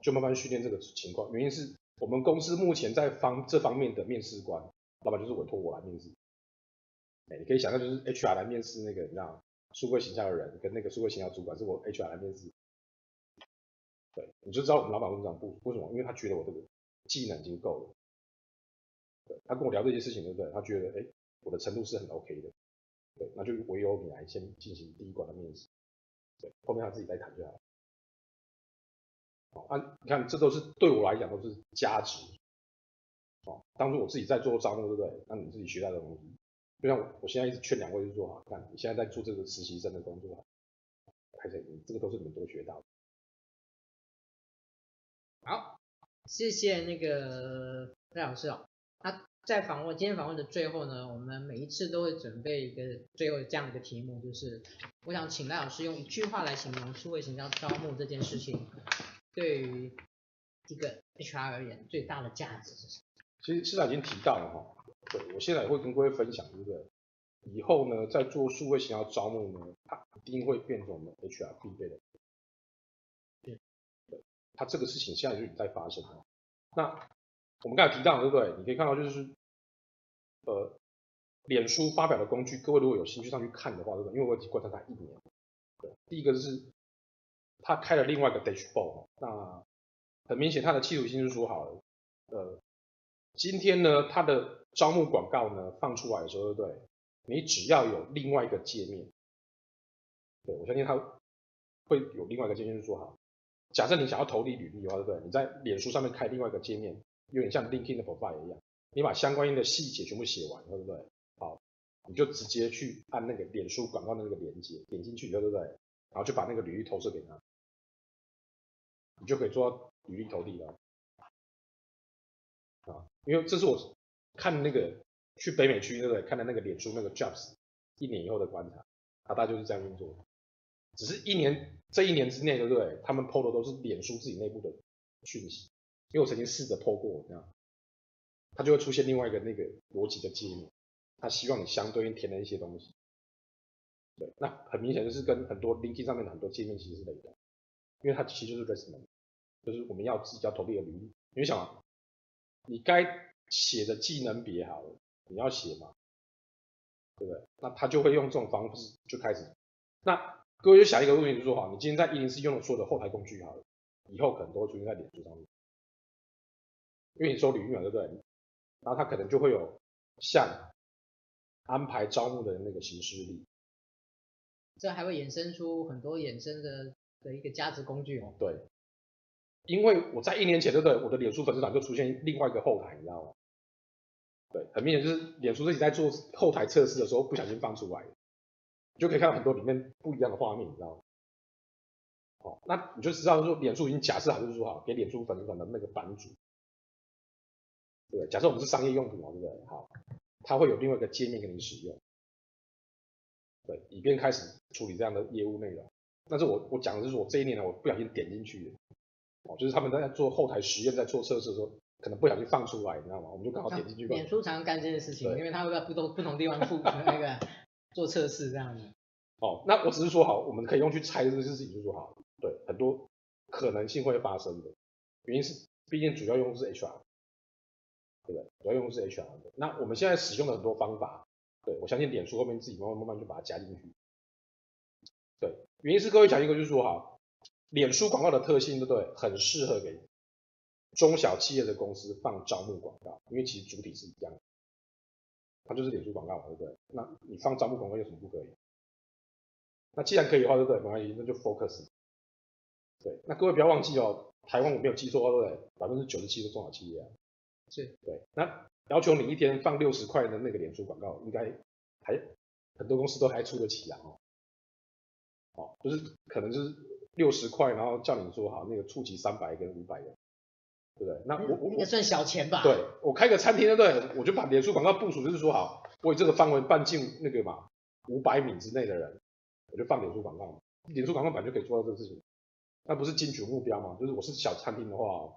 就慢慢训练这个情况。原因是我们公司目前在方这方面的面试官，老板就是委托我来面试。哎，你可以想象，就是 HR 来面试那个，你知道数位行销的人跟那个数位行销主管是我 HR 来面试，对，你就知道我们老板为什么不为什么？因为他觉得我这个技能已经够了，对，他跟我聊这些事情，对不对？他觉得哎，我的程度是很 OK 的，对，那就唯有你来先进行第一关的面试，对，后面他自己再谈就好了。好，啊，你看这都是对我来讲都是价值，哦，当初我自己在做招募，对不对？那你自己学到的东西。就像我，我现在一直劝两位就是说，看你现在在做这个实习生的工作，还是你这个都是你们都学到的。好，谢谢那个赖老师哦。那在访问今天访问的最后呢，我们每一次都会准备一个最后这样一个题目，就是我想请赖老师用一句话来形容数位型要招募这件事情，对于一个 HR 而言最大的价值是什么？其实现在已经提到了哈。对，我现在也会跟各位分享，一个？以后呢，在做数位行销招募呢，它一定会变成我们 HR 必备的。对，对，它这个事情现在就已经在发生了。那我们刚才提到，对不对？你可以看到就是，呃，脸书发表的工具，各位如果有兴趣上去看的话，对不对？因为我已经观察它一年。对，第一个就是，他开了另外一个 dashboard，那很明显他的企图心是说好了，呃。今天呢，他的招募广告呢放出来的时候，对不对？你只要有另外一个界面，对，我相信他会有另外一个界面去做好。假设你想要投递履历的话，对不对？你在脸书上面开另外一个界面，有点像 LinkedIn 的 profile 一样，你把相关的细节全部写完，对不对？好，你就直接去按那个脸书广告的那个链接，点进去以后，对不对？然后就把那个履历投射给他，你就可以做到履历投递了。啊，因为这是我看那个去北美区，对不对？看的那个脸书那个 Jobs 一年以后的观察，他大概就是这样运作。只是一年这一年之内，对不对？他们 PO 的都是脸书自己内部的讯息，因为我曾经试着 PO 过，这样，他就会出现另外一个那个逻辑的界面，他希望你相对应填了一些东西。对，那很明显就是跟很多 LinkedIn 上面的很多界面其实是雷的，因为它其实就是 resume，就是我们要自己要投递的履历。你想啊。你该写的技能别好了，你要写嘛，对不对？那他就会用这种方式就开始。那各位就想一个问题，就是说好，你今天在一零四用的所有的后台工具好了，以后可能都会出现在脸书上面，因为你收履历嘛，对不对？然后他可能就会有像安排招募的那个形式力，这还会衍生出很多衍生的的一个价值工具哦。对。因为我在一年前，对不对？我的脸书粉丝团就出现另外一个后台，你知道吗？对，很明显就是脸书自己在做后台测试的时候不小心放出来，你就可以看到很多里面不一样的画面，你知道吗？好，那你就知道说，脸书已经假设好就是说好，给脸书粉丝团的那个版主，对，假设我们是商业用途嘛，对不对？好，它会有另外一个界面给你使用，对，以便开始处理这样的业务内容。但是我我讲的是说我这一年呢，我不小心点进去。哦，就是他们在做后台实验，在做测试的时候，可能不小心放出来，你知道吗？我们就刚好点进去。脸书常常干这件事情，因为他会在不同不同地方复那个做测试这样子。哦，那我只是说好，我们可以用去猜这个事情，就说好，对，很多可能性会发生的。原因是，毕竟主要用的是 HR，对不对？主要用的是 HR 的。那我们现在使用的很多方法，对，我相信脸书后面自己慢慢慢慢就把它加进去。对，原因是各位讲一个，就是说好。脸书广告的特性，对不对？很适合给中小企业的公司放招募广告，因为其实主体是一样的，它就是脸书广告嘛，对不对？那你放招募广告有什么不可以？那既然可以的话，对不对？没关系，那就 focus。对，那各位不要忘记哦，台湾我没有记错，对不对？百分之九十七是中小企业啊。是。对，那要求你一天放六十块的那个脸书广告，应该还很多公司都还出得起啊。哦，哦，就是可能就是。六十块，然后叫你说好，那个触及三百跟五百个，对不对？那我我也算小钱吧。对，我开个餐厅，对不对？我就把脸书广告部署，就是说好，我以这个范围半径那个嘛，五百米之内的人，我就放脸书广告。脸书广告本就可以做到这个事情，那不是精准目标吗？就是我是小餐厅的话，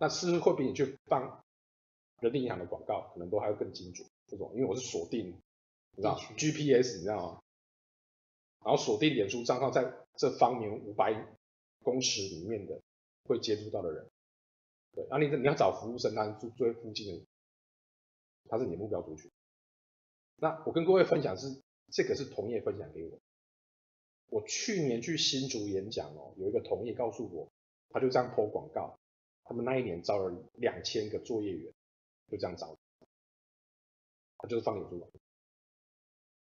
那是不是会比你去放人力银行的广告，可能都还要更精准？这种，因为我是锁定，你知道 GPS，你知道吗？然后锁定脸书账号在这方圆五百公尺里面的会接触到的人，对，然后你你要找服务生，他住最附近的，他是你的目标族群。那我跟各位分享是这个是同业分享给我，我去年去新竹演讲哦，有一个同业告诉我，他就这样 PO 广告，他们那一年招了两千个作业员，就这样招，他就是放脸书广告。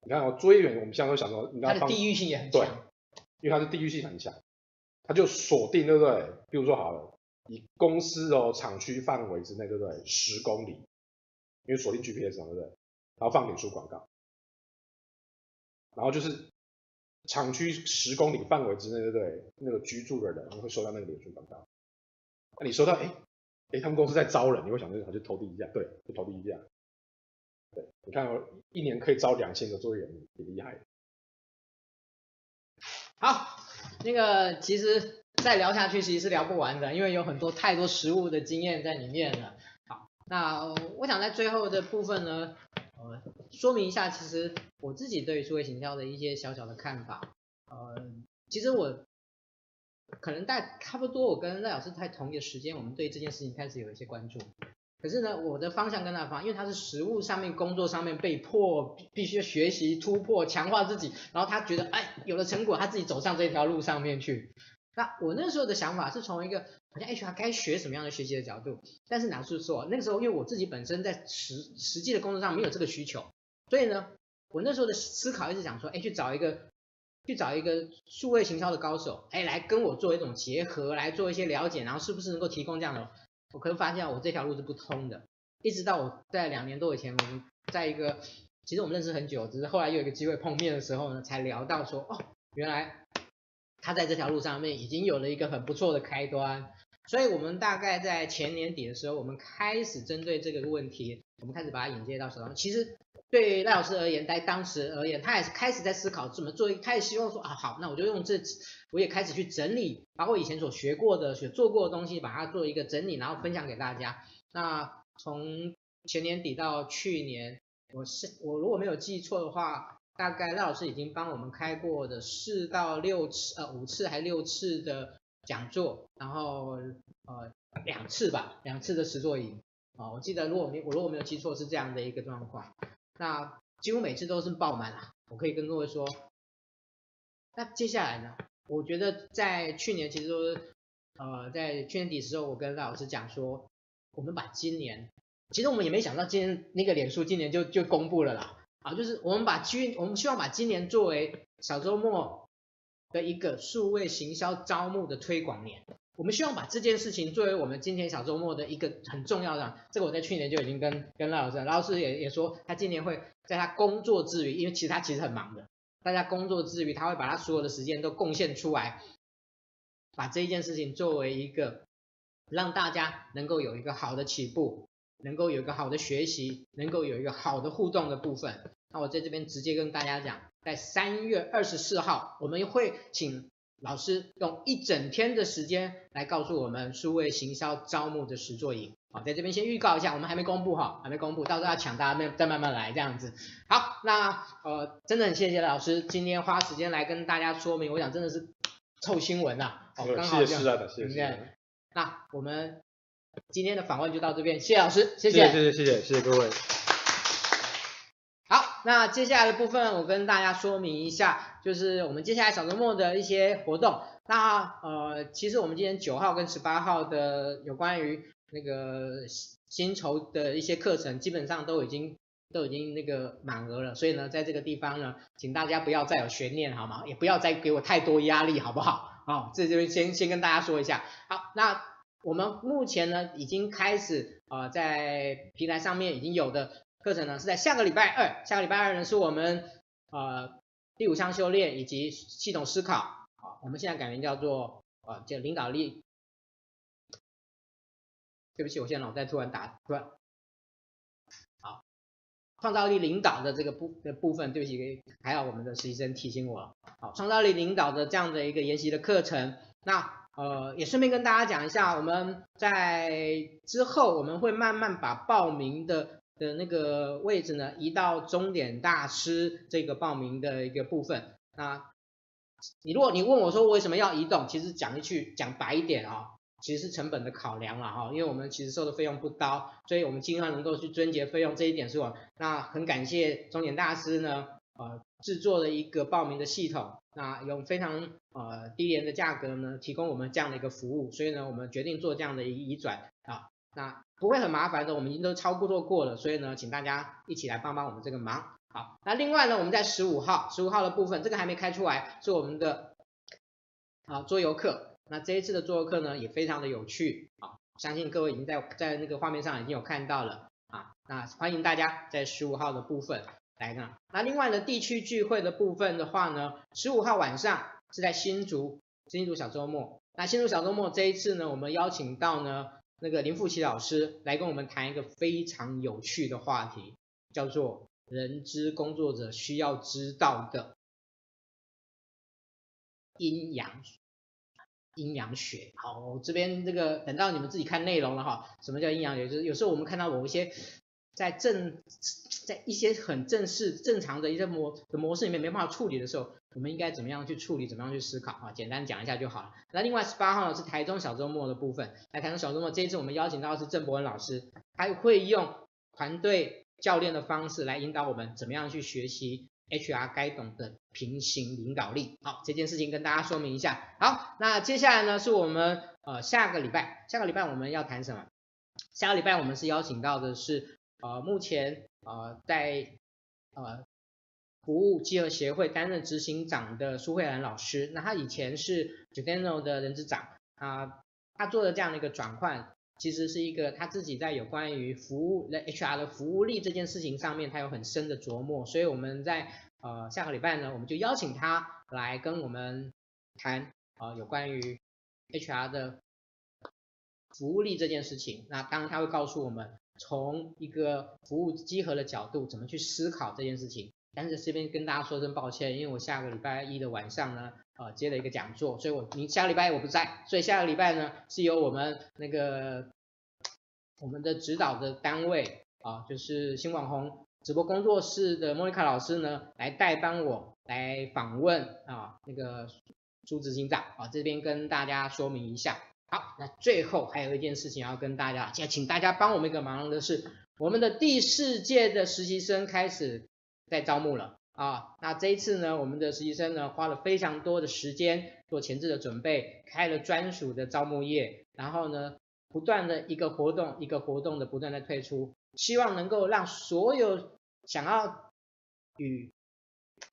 你看哦，作业员我们现在都想说，你看它的地域性也很强，因为他是地域性很强，他就锁定，对不对？比如说好了，以公司哦厂区范围之内，对不对？十公里，因为锁定 GPS 嘛，对不对？然后放脸书广告，然后就是厂区十公里范围之内，对不对？那个居住的人会收到那个脸书广告，那你收到，哎哎，他们公司在招人，你会想着，他就投递一下，对，就投递一下。对，你看我一年可以招两千个作业员，挺厉害。好，那个其实再聊下去其实是聊不完的，因为有很多太多实物的经验在里面了。好，那我想在最后的部分呢，呃，说明一下，其实我自己对于数位行销的一些小小的看法。呃，其实我可能在差不多，我跟赖老师在同一个时间，我们对这件事情开始有一些关注。可是呢，我的方向跟他的方向，因为他是实物上面、工作上面被迫必须学习、突破、强化自己，然后他觉得哎有了成果，他自己走上这条路上面去。那我那时候的想法是从一个好像 HR 该学什么样的学习的角度，但是哪是说那个时候因为我自己本身在实实际的工作上没有这个需求，所以呢，我那时候的思考一直想说，哎，去找一个去找一个数位行销的高手，哎，来跟我做一种结合，来做一些了解，然后是不是能够提供这样的？我可能发现我这条路是不通的。一直到我在两年多以前，我们在一个其实我们认识很久，只是后来又有一个机会碰面的时候呢，才聊到说，哦，原来他在这条路上面已经有了一个很不错的开端。所以我们大概在前年底的时候，我们开始针对这个问题，我们开始把它引介到手上。其实对赖老师而言，在当时而言，他也是开始在思考怎么做，他也希望说啊，好，那我就用这，我也开始去整理，把我以前所学过的、所做过的东西，把它做一个整理，然后分享给大家。那从前年底到去年，我是我如果没有记错的话，大概赖老师已经帮我们开过的四到六次，呃，五次还六次的。讲座，然后呃两次吧，两次的实作营。啊，我记得如果没我如果没有记错是这样的一个状况，那几乎每次都是爆满啊，我可以跟各位说，那接下来呢，我觉得在去年其实都是呃在去年底的时候，我跟赖老师讲说，我们把今年，其实我们也没想到今年那个脸书今年就就公布了啦，啊，就是我们把今我们希望把今年作为小周末。的一个数位行销招募的推广年，我们希望把这件事情作为我们今天小周末的一个很重要的。这个我在去年就已经跟跟赖老师，赖老师也也说，他今年会在他工作之余，因为其实他其实很忙的，大家工作之余，他会把他所有的时间都贡献出来，把这一件事情作为一个让大家能够有一个好的起步，能够有一个好的学习，能够有一个好的互动的部分。那我在这边直接跟大家讲。在三月二十四号，我们会请老师用一整天的时间来告诉我们数位行销招募的实作营。好，在这边先预告一下，我们还没公布哈，还没公布，到时候要抢大家再慢慢来这样子。好，那呃，真的很谢谢老师今天花时间来跟大家说明，我想真的是臭新闻呐、啊。好，刚好这样。谢谢的，谢谢。那我们今天的访问就到这边，谢谢老师，谢谢，谢谢，谢谢，谢谢各位。那接下来的部分，我跟大家说明一下，就是我们接下来小周末的一些活动。那呃，其实我们今天九号跟十八号的有关于那个薪酬的一些课程，基本上都已经都已经那个满额了。所以呢，在这个地方呢，请大家不要再有悬念，好吗？也不要再给我太多压力，好不好？好，这这边先先跟大家说一下。好，那我们目前呢，已经开始呃，在平台上面已经有的。课程呢是在下个礼拜二，下个礼拜二呢是我们呃第五项修炼以及系统思考，好，我们现在改名叫做呃叫领导力，对不起，我现在脑袋突然打突然，好，创造力领导的这个部的部分，对不起，还好我们的实习生提醒我了，好，创造力领导的这样的一个研习的课程，那呃也顺便跟大家讲一下，我们在之后我们会慢慢把报名的。的那个位置呢，移到终点大师这个报名的一个部分。那你如果你问我说为什么要移动，其实讲一句讲白一点啊、其实是成本的考量了哈，因为我们其实收的费用不高，所以我们尽量能够去撙节费用，这一点是我那很感谢终点大师呢，呃制作了一个报名的系统，那用非常呃低廉的价格呢，提供我们这样的一个服务，所以呢我们决定做这样的一个移转啊，那。不会很麻烦的，我们已经都超过做过了，所以呢，请大家一起来帮帮我们这个忙。好，那另外呢，我们在十五号，十五号的部分，这个还没开出来，是我们的啊桌游课。那这一次的桌游课呢，也非常的有趣啊，相信各位已经在在那个画面上已经有看到了啊。那欢迎大家在十五号的部分来呢。那另外呢，地区聚会的部分的话呢，十五号晚上是在新竹，新竹小周末。那新竹小周末这一次呢，我们邀请到呢。那个林富奇老师来跟我们谈一个非常有趣的话题，叫做人知工作者需要知道的阴阳阴阳学。好，我这边这个等到你们自己看内容了哈。什么叫阴阳学？就是有时候我们看到某一些。在正在一些很正式正常的一些模的模式里面没办法处理的时候，我们应该怎么样去处理？怎么样去思考？啊，简单讲一下就好了。那另外十八号呢是台中小周末的部分。来台中小周末这一次我们邀请到的是郑博文老师，他会用团队教练的方式来引导我们怎么样去学习 HR 该懂的平行领导力。好，这件事情跟大家说明一下。好，那接下来呢是我们呃下个礼拜，下个礼拜我们要谈什么？下个礼拜我们是邀请到的是。呃，目前呃在呃服务稽核协会担任执行长的苏慧兰老师。那他以前是 Giordano 的人资长啊，他做的这样的一个转换，其实是一个他自己在有关于服务的 HR 的服务力这件事情上面，他有很深的琢磨。所以我们在呃下个礼拜呢，我们就邀请他来跟我们谈啊、呃、有关于 HR 的服务力这件事情。那当然他会告诉我们。从一个服务稽核的角度，怎么去思考这件事情？但是这边跟大家说声抱歉，因为我下个礼拜一的晚上呢，呃，接了一个讲座，所以我你下个礼拜我不在，所以下个礼拜呢是由我们那个我们的指导的单位啊，就是新网红直播工作室的莫妮卡老师呢，来代帮我来访问啊那个朱执行长啊，这边跟大家说明一下。好，那最后还有一件事情要跟大家，要请大家帮我们一个忙的是，我们的第四届的实习生开始在招募了啊。那这一次呢，我们的实习生呢花了非常多的时间做前置的准备，开了专属的招募页，然后呢，不断的一个活动一个活动的不断的推出，希望能够让所有想要与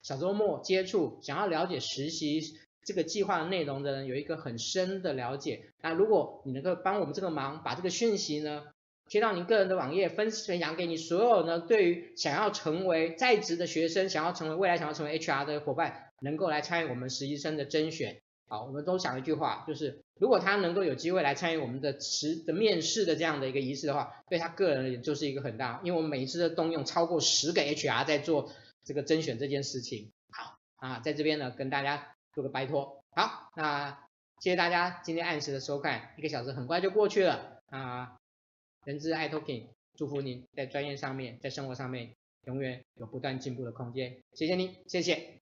小周末接触、想要了解实习。这个计划的内容的人有一个很深的了解，那如果你能够帮我们这个忙，把这个讯息呢贴到您个人的网页，分享给你所有呢对于想要成为在职的学生，想要成为未来想要成为 HR 的伙伴，能够来参与我们实习生的甄选。好，我们都想一句话，就是如果他能够有机会来参与我们的实的面试的这样的一个仪式的话，对他个人而言就是一个很大，因为我们每一次的动用超过十个 HR 在做这个甄选这件事情。好啊，在这边呢跟大家。做个拜托，好，那谢谢大家今天按时的收看，一个小时很快就过去了啊！人之爱 Talking，祝福您在专业上面，在生活上面永远有不断进步的空间，谢谢你，谢谢。